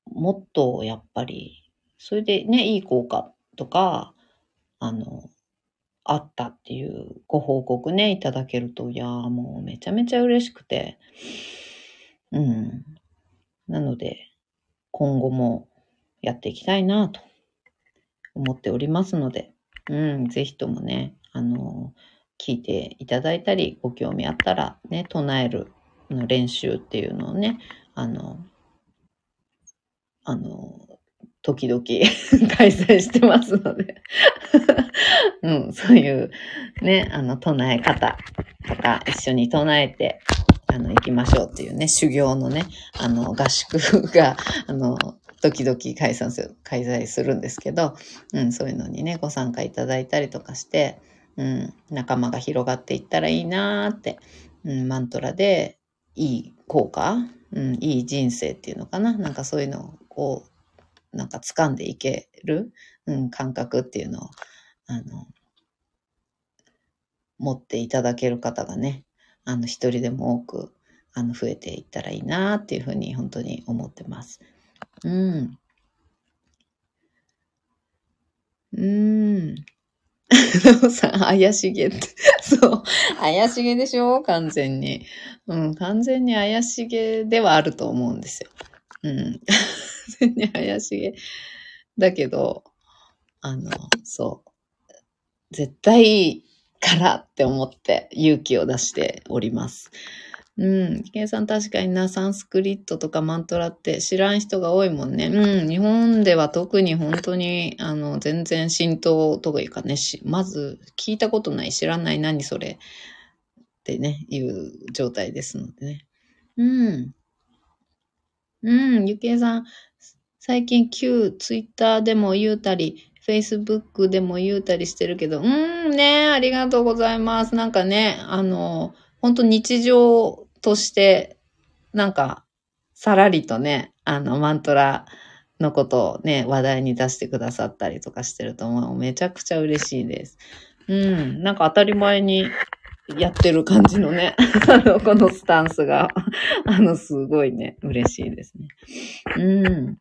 もっとやっぱり、それでね、いい効果とか、あの、あったっていうご報告ね、いただけると、いやもうめちゃめちゃ嬉しくて、うん。なので、今後もやっていきたいなと。思っておりますので、うん、ぜひともね、あの、聞いていただいたり、ご興味あったらね、唱えるの練習っていうのをね、あの、あの、時々 開催してますので。うん、そういうね、あの、唱え方とか一緒に唱えて、あの、行きましょうっていうね、修行のね、あの、合宿が、あの、時々開催する、開催するんですけど、うん、そういうのにね、ご参加いただいたりとかして、うん、仲間が広がっていったらいいなーって、うん、マントラでいい効果、うん、いい人生っていうのかな、なんかそういうのをこう、なんか掴んでいける、うん、感覚っていうのを、あの、持っていただける方がね、あの、一人でも多く、あの、増えていったらいいなっていうふうに本当に思ってます。うん。うーん。なおさ、怪しげって。そう。怪しげでしょ？完全に。うん。完全に怪しげではあると思うんですよ。うん。完全然怪しげ。だけど、あの、そう。絶対いいからって思って勇気を出しております。うん。ケンさん確かにな、サンスクリットとかマントラって知らん人が多いもんね。うん。日本では特に本当に、あの、全然浸透というかね、まず聞いたことない、知らない、何それってね、いう状態ですのでね。うん。うん、ゆきえさん、最近旧ツイッターでも言うたり、Facebook でも言うたりしてるけど、うんね、ありがとうございます。なんかね、あの、本当日常として、なんか、さらりとね、あの、マントラのことをね、話題に出してくださったりとかしてると、もうめちゃくちゃ嬉しいです。うん、なんか当たり前にやってる感じのね、あの、このスタンスが、あの、すごいね、嬉しいですね。うん。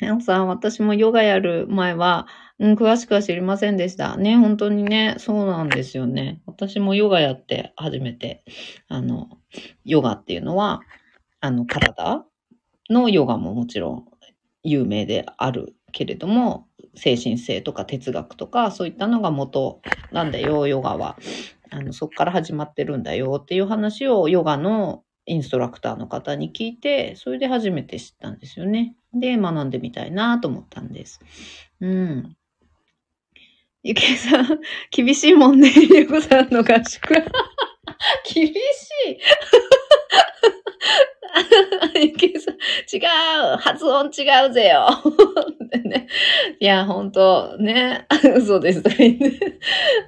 ネオさん、私もヨガやる前は、うん、詳しくは知りませんでした。ね、本当にね、そうなんですよね。私もヨガやって初めて、あの、ヨガっていうのは、あの、体のヨガももちろん有名であるけれども、精神性とか哲学とか、そういったのが元なんだよ、ヨガは。あの、そこから始まってるんだよっていう話をヨガのインストラクターの方に聞いて、それで初めて知ったんですよね。で、学んでみたいなと思ったんです。うん。ゆけいさん、厳しいもんね、ゆこさんの合宿。厳しい。違う発音違うぜよ ね、いや、ほんと、ね、嘘です。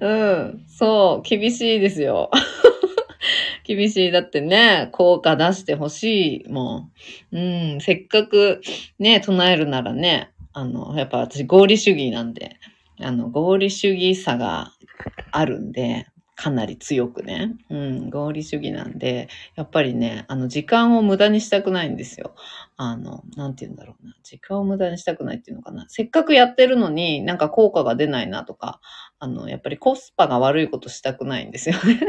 うん、そう、厳しいですよ。厳しい。だってね、効果出してほしいもん。うん、せっかくね、唱えるならね、あの、やっぱ私合理主義なんで、あの、合理主義さがあるんで、かなり強くね。うん、合理主義なんで、やっぱりね、あの、時間を無駄にしたくないんですよ。あの、なんて言うんだろうな。時間を無駄にしたくないっていうのかな。せっかくやってるのになんか効果が出ないなとか、あの、やっぱりコスパが悪いことしたくないんですよね。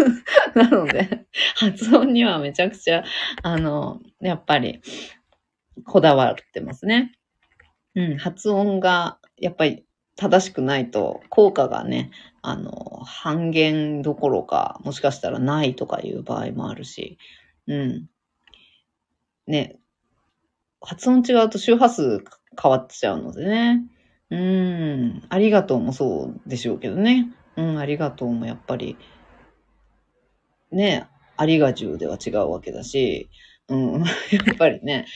なので、発音にはめちゃくちゃ、あの、やっぱり、こだわってますね。うん、発音が、やっぱり正しくないと、効果がね、あの、半減どころか、もしかしたらないとかいう場合もあるし、うん。ね、発音違うと周波数変わっちゃうのでね。うん、ありがとうもそうでしょうけどね。うん、ありがとうもやっぱり、ね、ありが10では違うわけだし、うん、やっぱりね、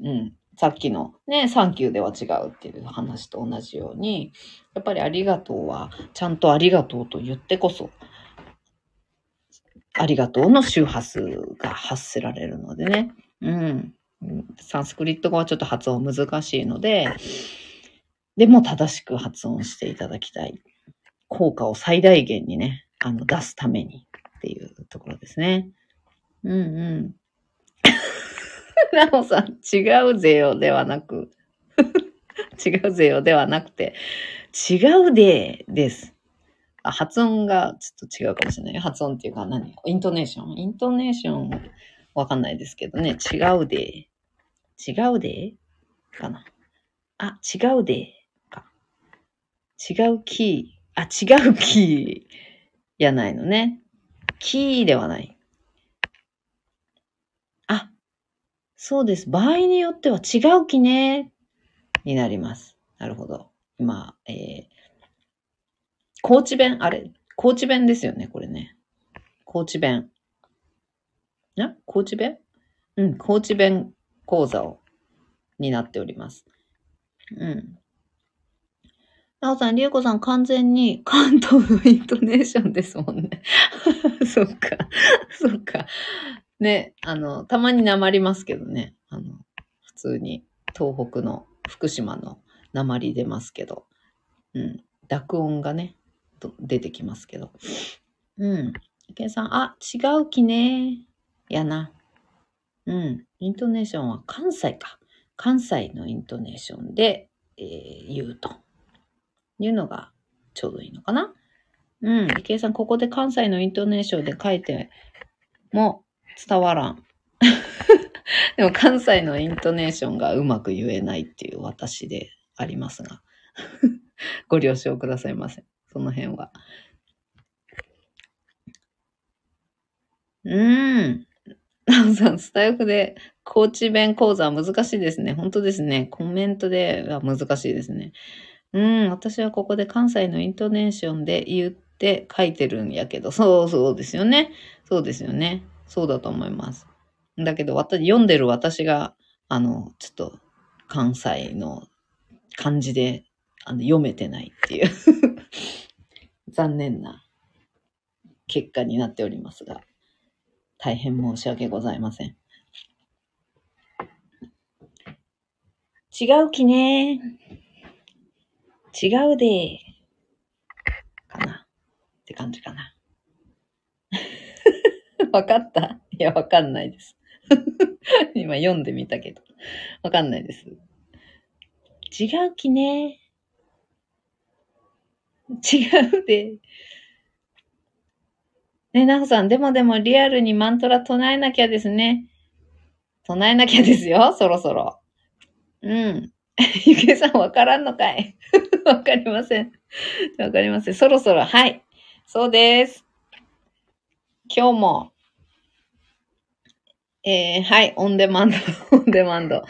うん、さっきのね、サンキューでは違うっていう話と同じように、やっぱりありがとうは、ちゃんとありがとうと言ってこそ、ありがとうの周波数が発せられるのでね。うん。サンスクリット語はちょっと発音難しいので、でも正しく発音していただきたい。効果を最大限にね、あの、出すためにっていうところですね。うんうん。なおさん、違うぜよではなく、違うぜよではなくて、違うでです。あ、発音がちょっと違うかもしれない。発音っていうか何？イントネーション？イントネーションわかんないですけどね。違うで。違うでかな？あ、違うでか。違うキー。あ、違うキー。やないのね。キーではない。そうです。場合によっては違う気ね、になります。なるほど。今、えー、高知弁、あれ、高知弁ですよね、これね。高知弁。な？高知弁？うん、高知弁講座を、になっております。うん。なおさん、りえこさん完全に 関東のイントネーションですもんね。そっか。そっか。ね、あの、たまに鉛りますけどね。あの、普通に東北の福島の鉛出ますけど。うん。濁音がね、出てきますけど。うん。けんさん、あ、違うきね。やな。うん。イントネーションは関西か。関西のイントネーションで、えー、言うというのがちょうどいいのかな。うん。池江さん、ここで関西のイントネーションで書いても伝わらん。でも関西のイントネーションがうまく言えないっていう私でありますが。ご了承くださいませ。その辺は。うーん。なおさん、スタイフで高知弁講座は難しいですね。本当ですね。コメントでは難しいですね。うん、私はここで関西のイントネーションで言って書いてるんやけど、そうそうですよね。そうですよね。そうだと思います。だけど、私、読んでる私が、あの、ちょっと、関西の漢字であの読めてないっていう 残念な結果になっておりますが、大変申し訳ございません。違うきね違うでかなって感じかな。わかった？いや、わかんないです。今読んでみたけど。わかんないです。違うきね。違うで。ね、なほさん、でもでもリアルにマントラ唱えなきゃですね。唱えなきゃですよ、そろそろ。うん。ゆけさんわからんのかい？わかりません。わかりません。そろそろ、はい。そうです。今日も、えー、はい、オンデマンド、オンデマンド。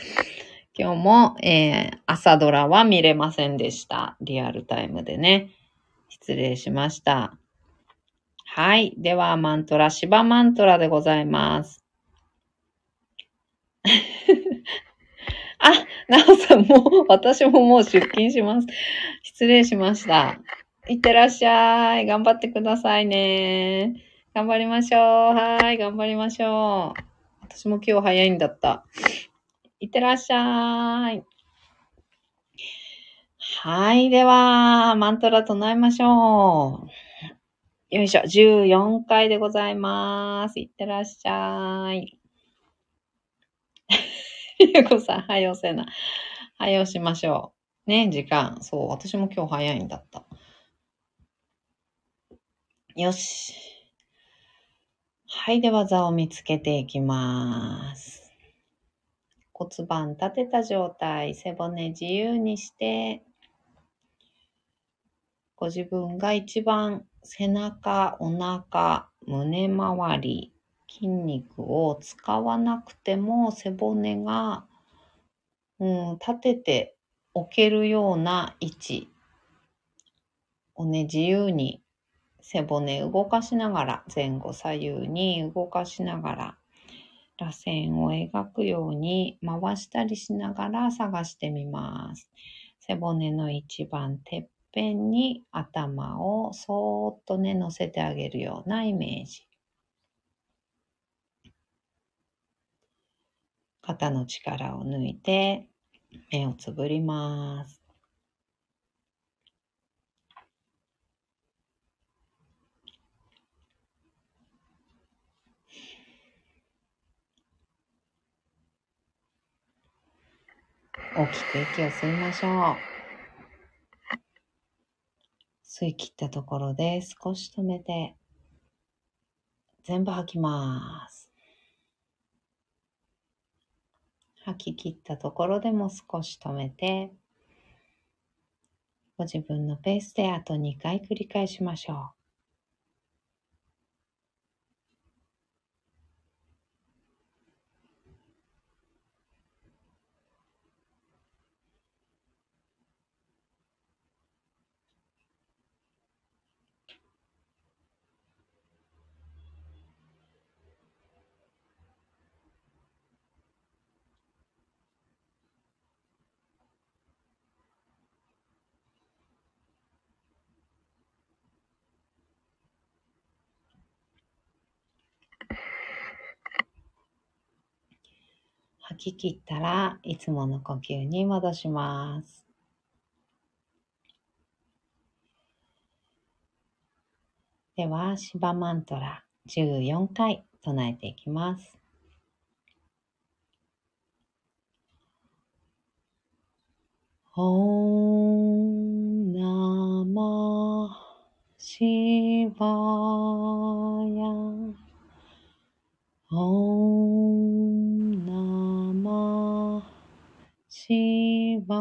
今日も、えー、朝ドラは見れませんでした。リアルタイムでね。失礼しました。はい。では、マントラ、芝マントラでございます。あ、なおさん、もう、私ももう出勤します。失礼しました。いってらっしゃい。頑張ってくださいね。頑張りましょう。はい、頑張りましょう。私も今日早いんだった。いってらっしゃい。はい。では、マントラ唱えましょう。よいしょ。14回でございます。いってらっしゃい。ゆうこさん、はよせな。はよしましょう。ね、時間。そう、私も今日早いんだった。よし。はい。では、座を見つけていきます。骨盤立てた状態、背骨自由にして、ご自分が一番背中、お腹、胸周り、筋肉を使わなくても背骨が、うん、立てて置けるような位置をね、自由に背骨動かしながら、前後左右に動かしながら、螺旋を描くように回したりしながら探してみます。背骨の一番てっぺんに頭をそーっとね、乗せてあげるようなイメージ。肩の力を抜いて目をつぶります。大きく息を吸いましょう。吸い切ったところで少し止めて、全部吐きます。吐き切ったところでも少し止めて、ご自分のペースであと2回繰り返しましょう。吐き切ったらいつもの呼吸に戻します。では、シバマントラ14回唱えていきます。オーナマシバヤオーしば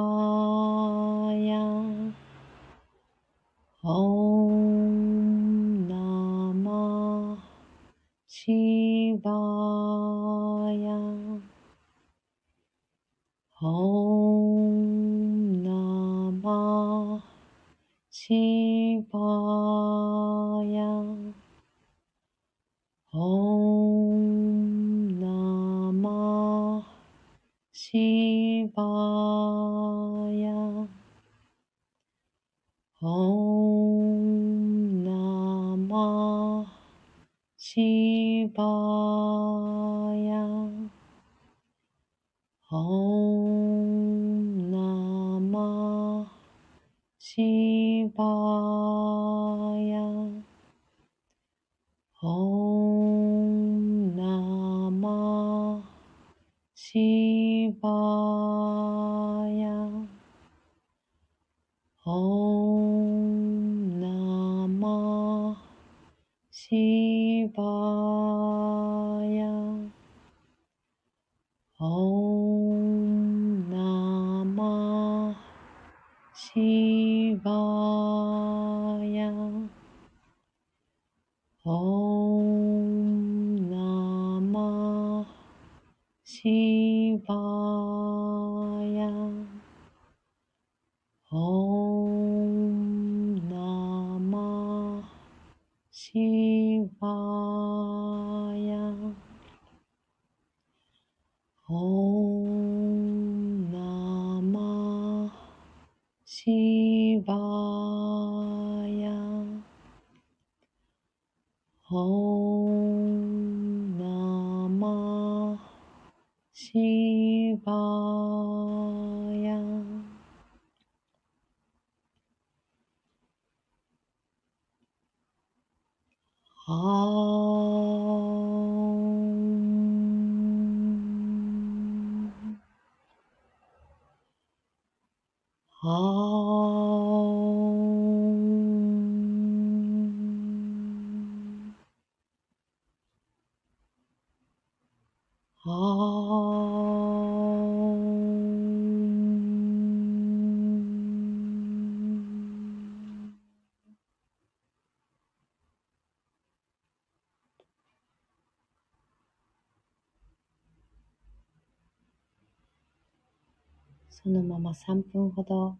3分ほど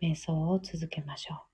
瞑想を続けましょう。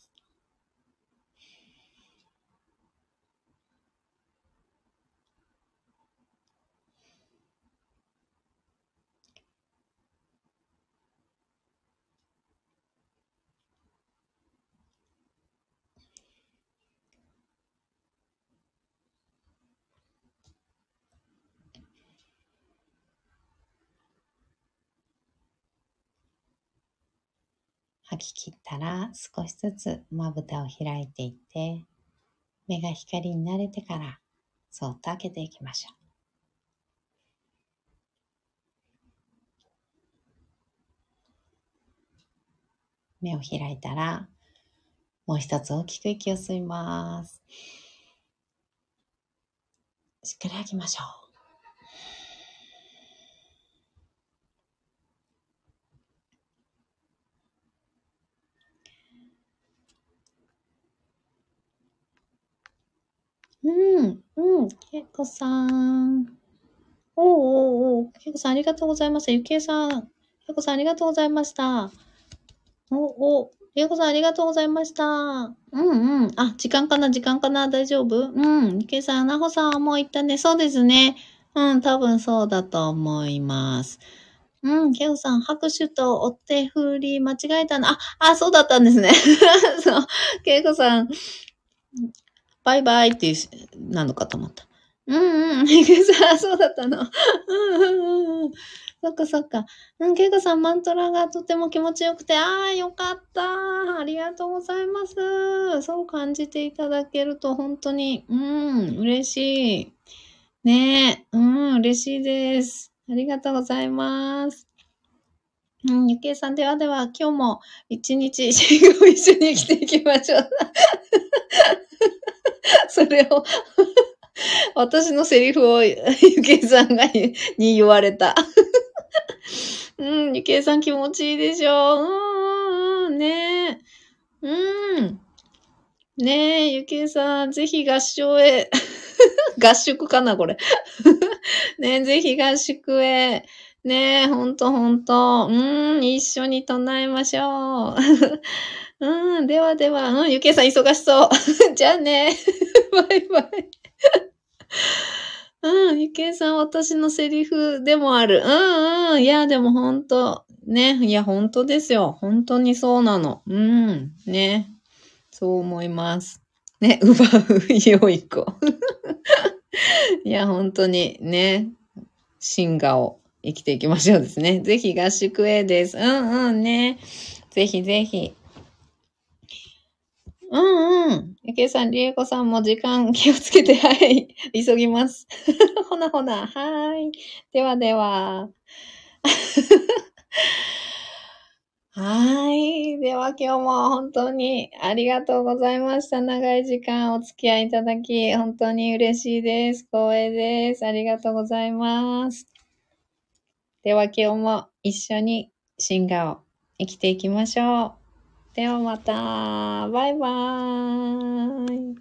吐き切ったら少しずつまぶたを開いていって目が光に慣れてからそっと開けていきましょう。目を開いたらもう一つ大きく息を吸います。しっかり吐きましょう。うん、うん、けいこさん。おうおうおう、けいこさんありがとうございます。ゆきえさん、けいこさんありがとうございました。おお、けいこさんありがとうございました。うんうん。あ、時間かな？時間かな？大丈夫？うん。ゆきえさん、なほさんはもう行ったね。そうですね。うん、多分そうだと思います。うん、ケウさん、拍手とお手振り間違えたな。あ、あ、そうだったんですね。そう、ケイコさん、バイバイっていうし、なのかと思った。うんうん、ケイコさん、そうだったの。うんうんうん。そっかそっか。うん、ケイコさん、マントラがとても気持ちよくて、ああ、よかった。ありがとうございます。そう感じていただけると、本当に、うん、嬉しい。ねえ、うん、嬉しいです。ありがとうございます。うん、ゆきえさん、ではでは、今日も一日、一緒に生きていきましょう。それを、私のセリフをゆきえさんがに言われた。うん、ゆきえさん気持ちいいでしょう。うん、ねえ。うん。ねえ、ゆきえさん、ぜひ合唱へ。合宿かな、これ。ねえ、ぜひ合宿へ。ねえ、ほんとほんと。うん、一緒に唱えましょう。うん、ではでは、うん、ゆきえさん忙しそう。じゃあね。バイバイ。うん、ゆきえさん私のセリフでもある。うんうん。いや、でもほんと。ね。いや、ほんとですよ。本当にそうなの。うん。ね。そう思います。ね、奪う良い子。いや、本当にね、進化を生きていきましょうですね。ぜひ合宿へです。うんうんね。ぜひぜひ。うんうん。ゆけいさん、りえこさんも時間気をつけて、はい。急ぎます。ほなほな。はい。ではでは。はい。では今日も本当にありがとうございました。長い時間お付き合いいただき、本当に嬉しいです。光栄です。ありがとうございます。では今日も一緒に進化を生きていきましょう。ではまた。バイバーイ。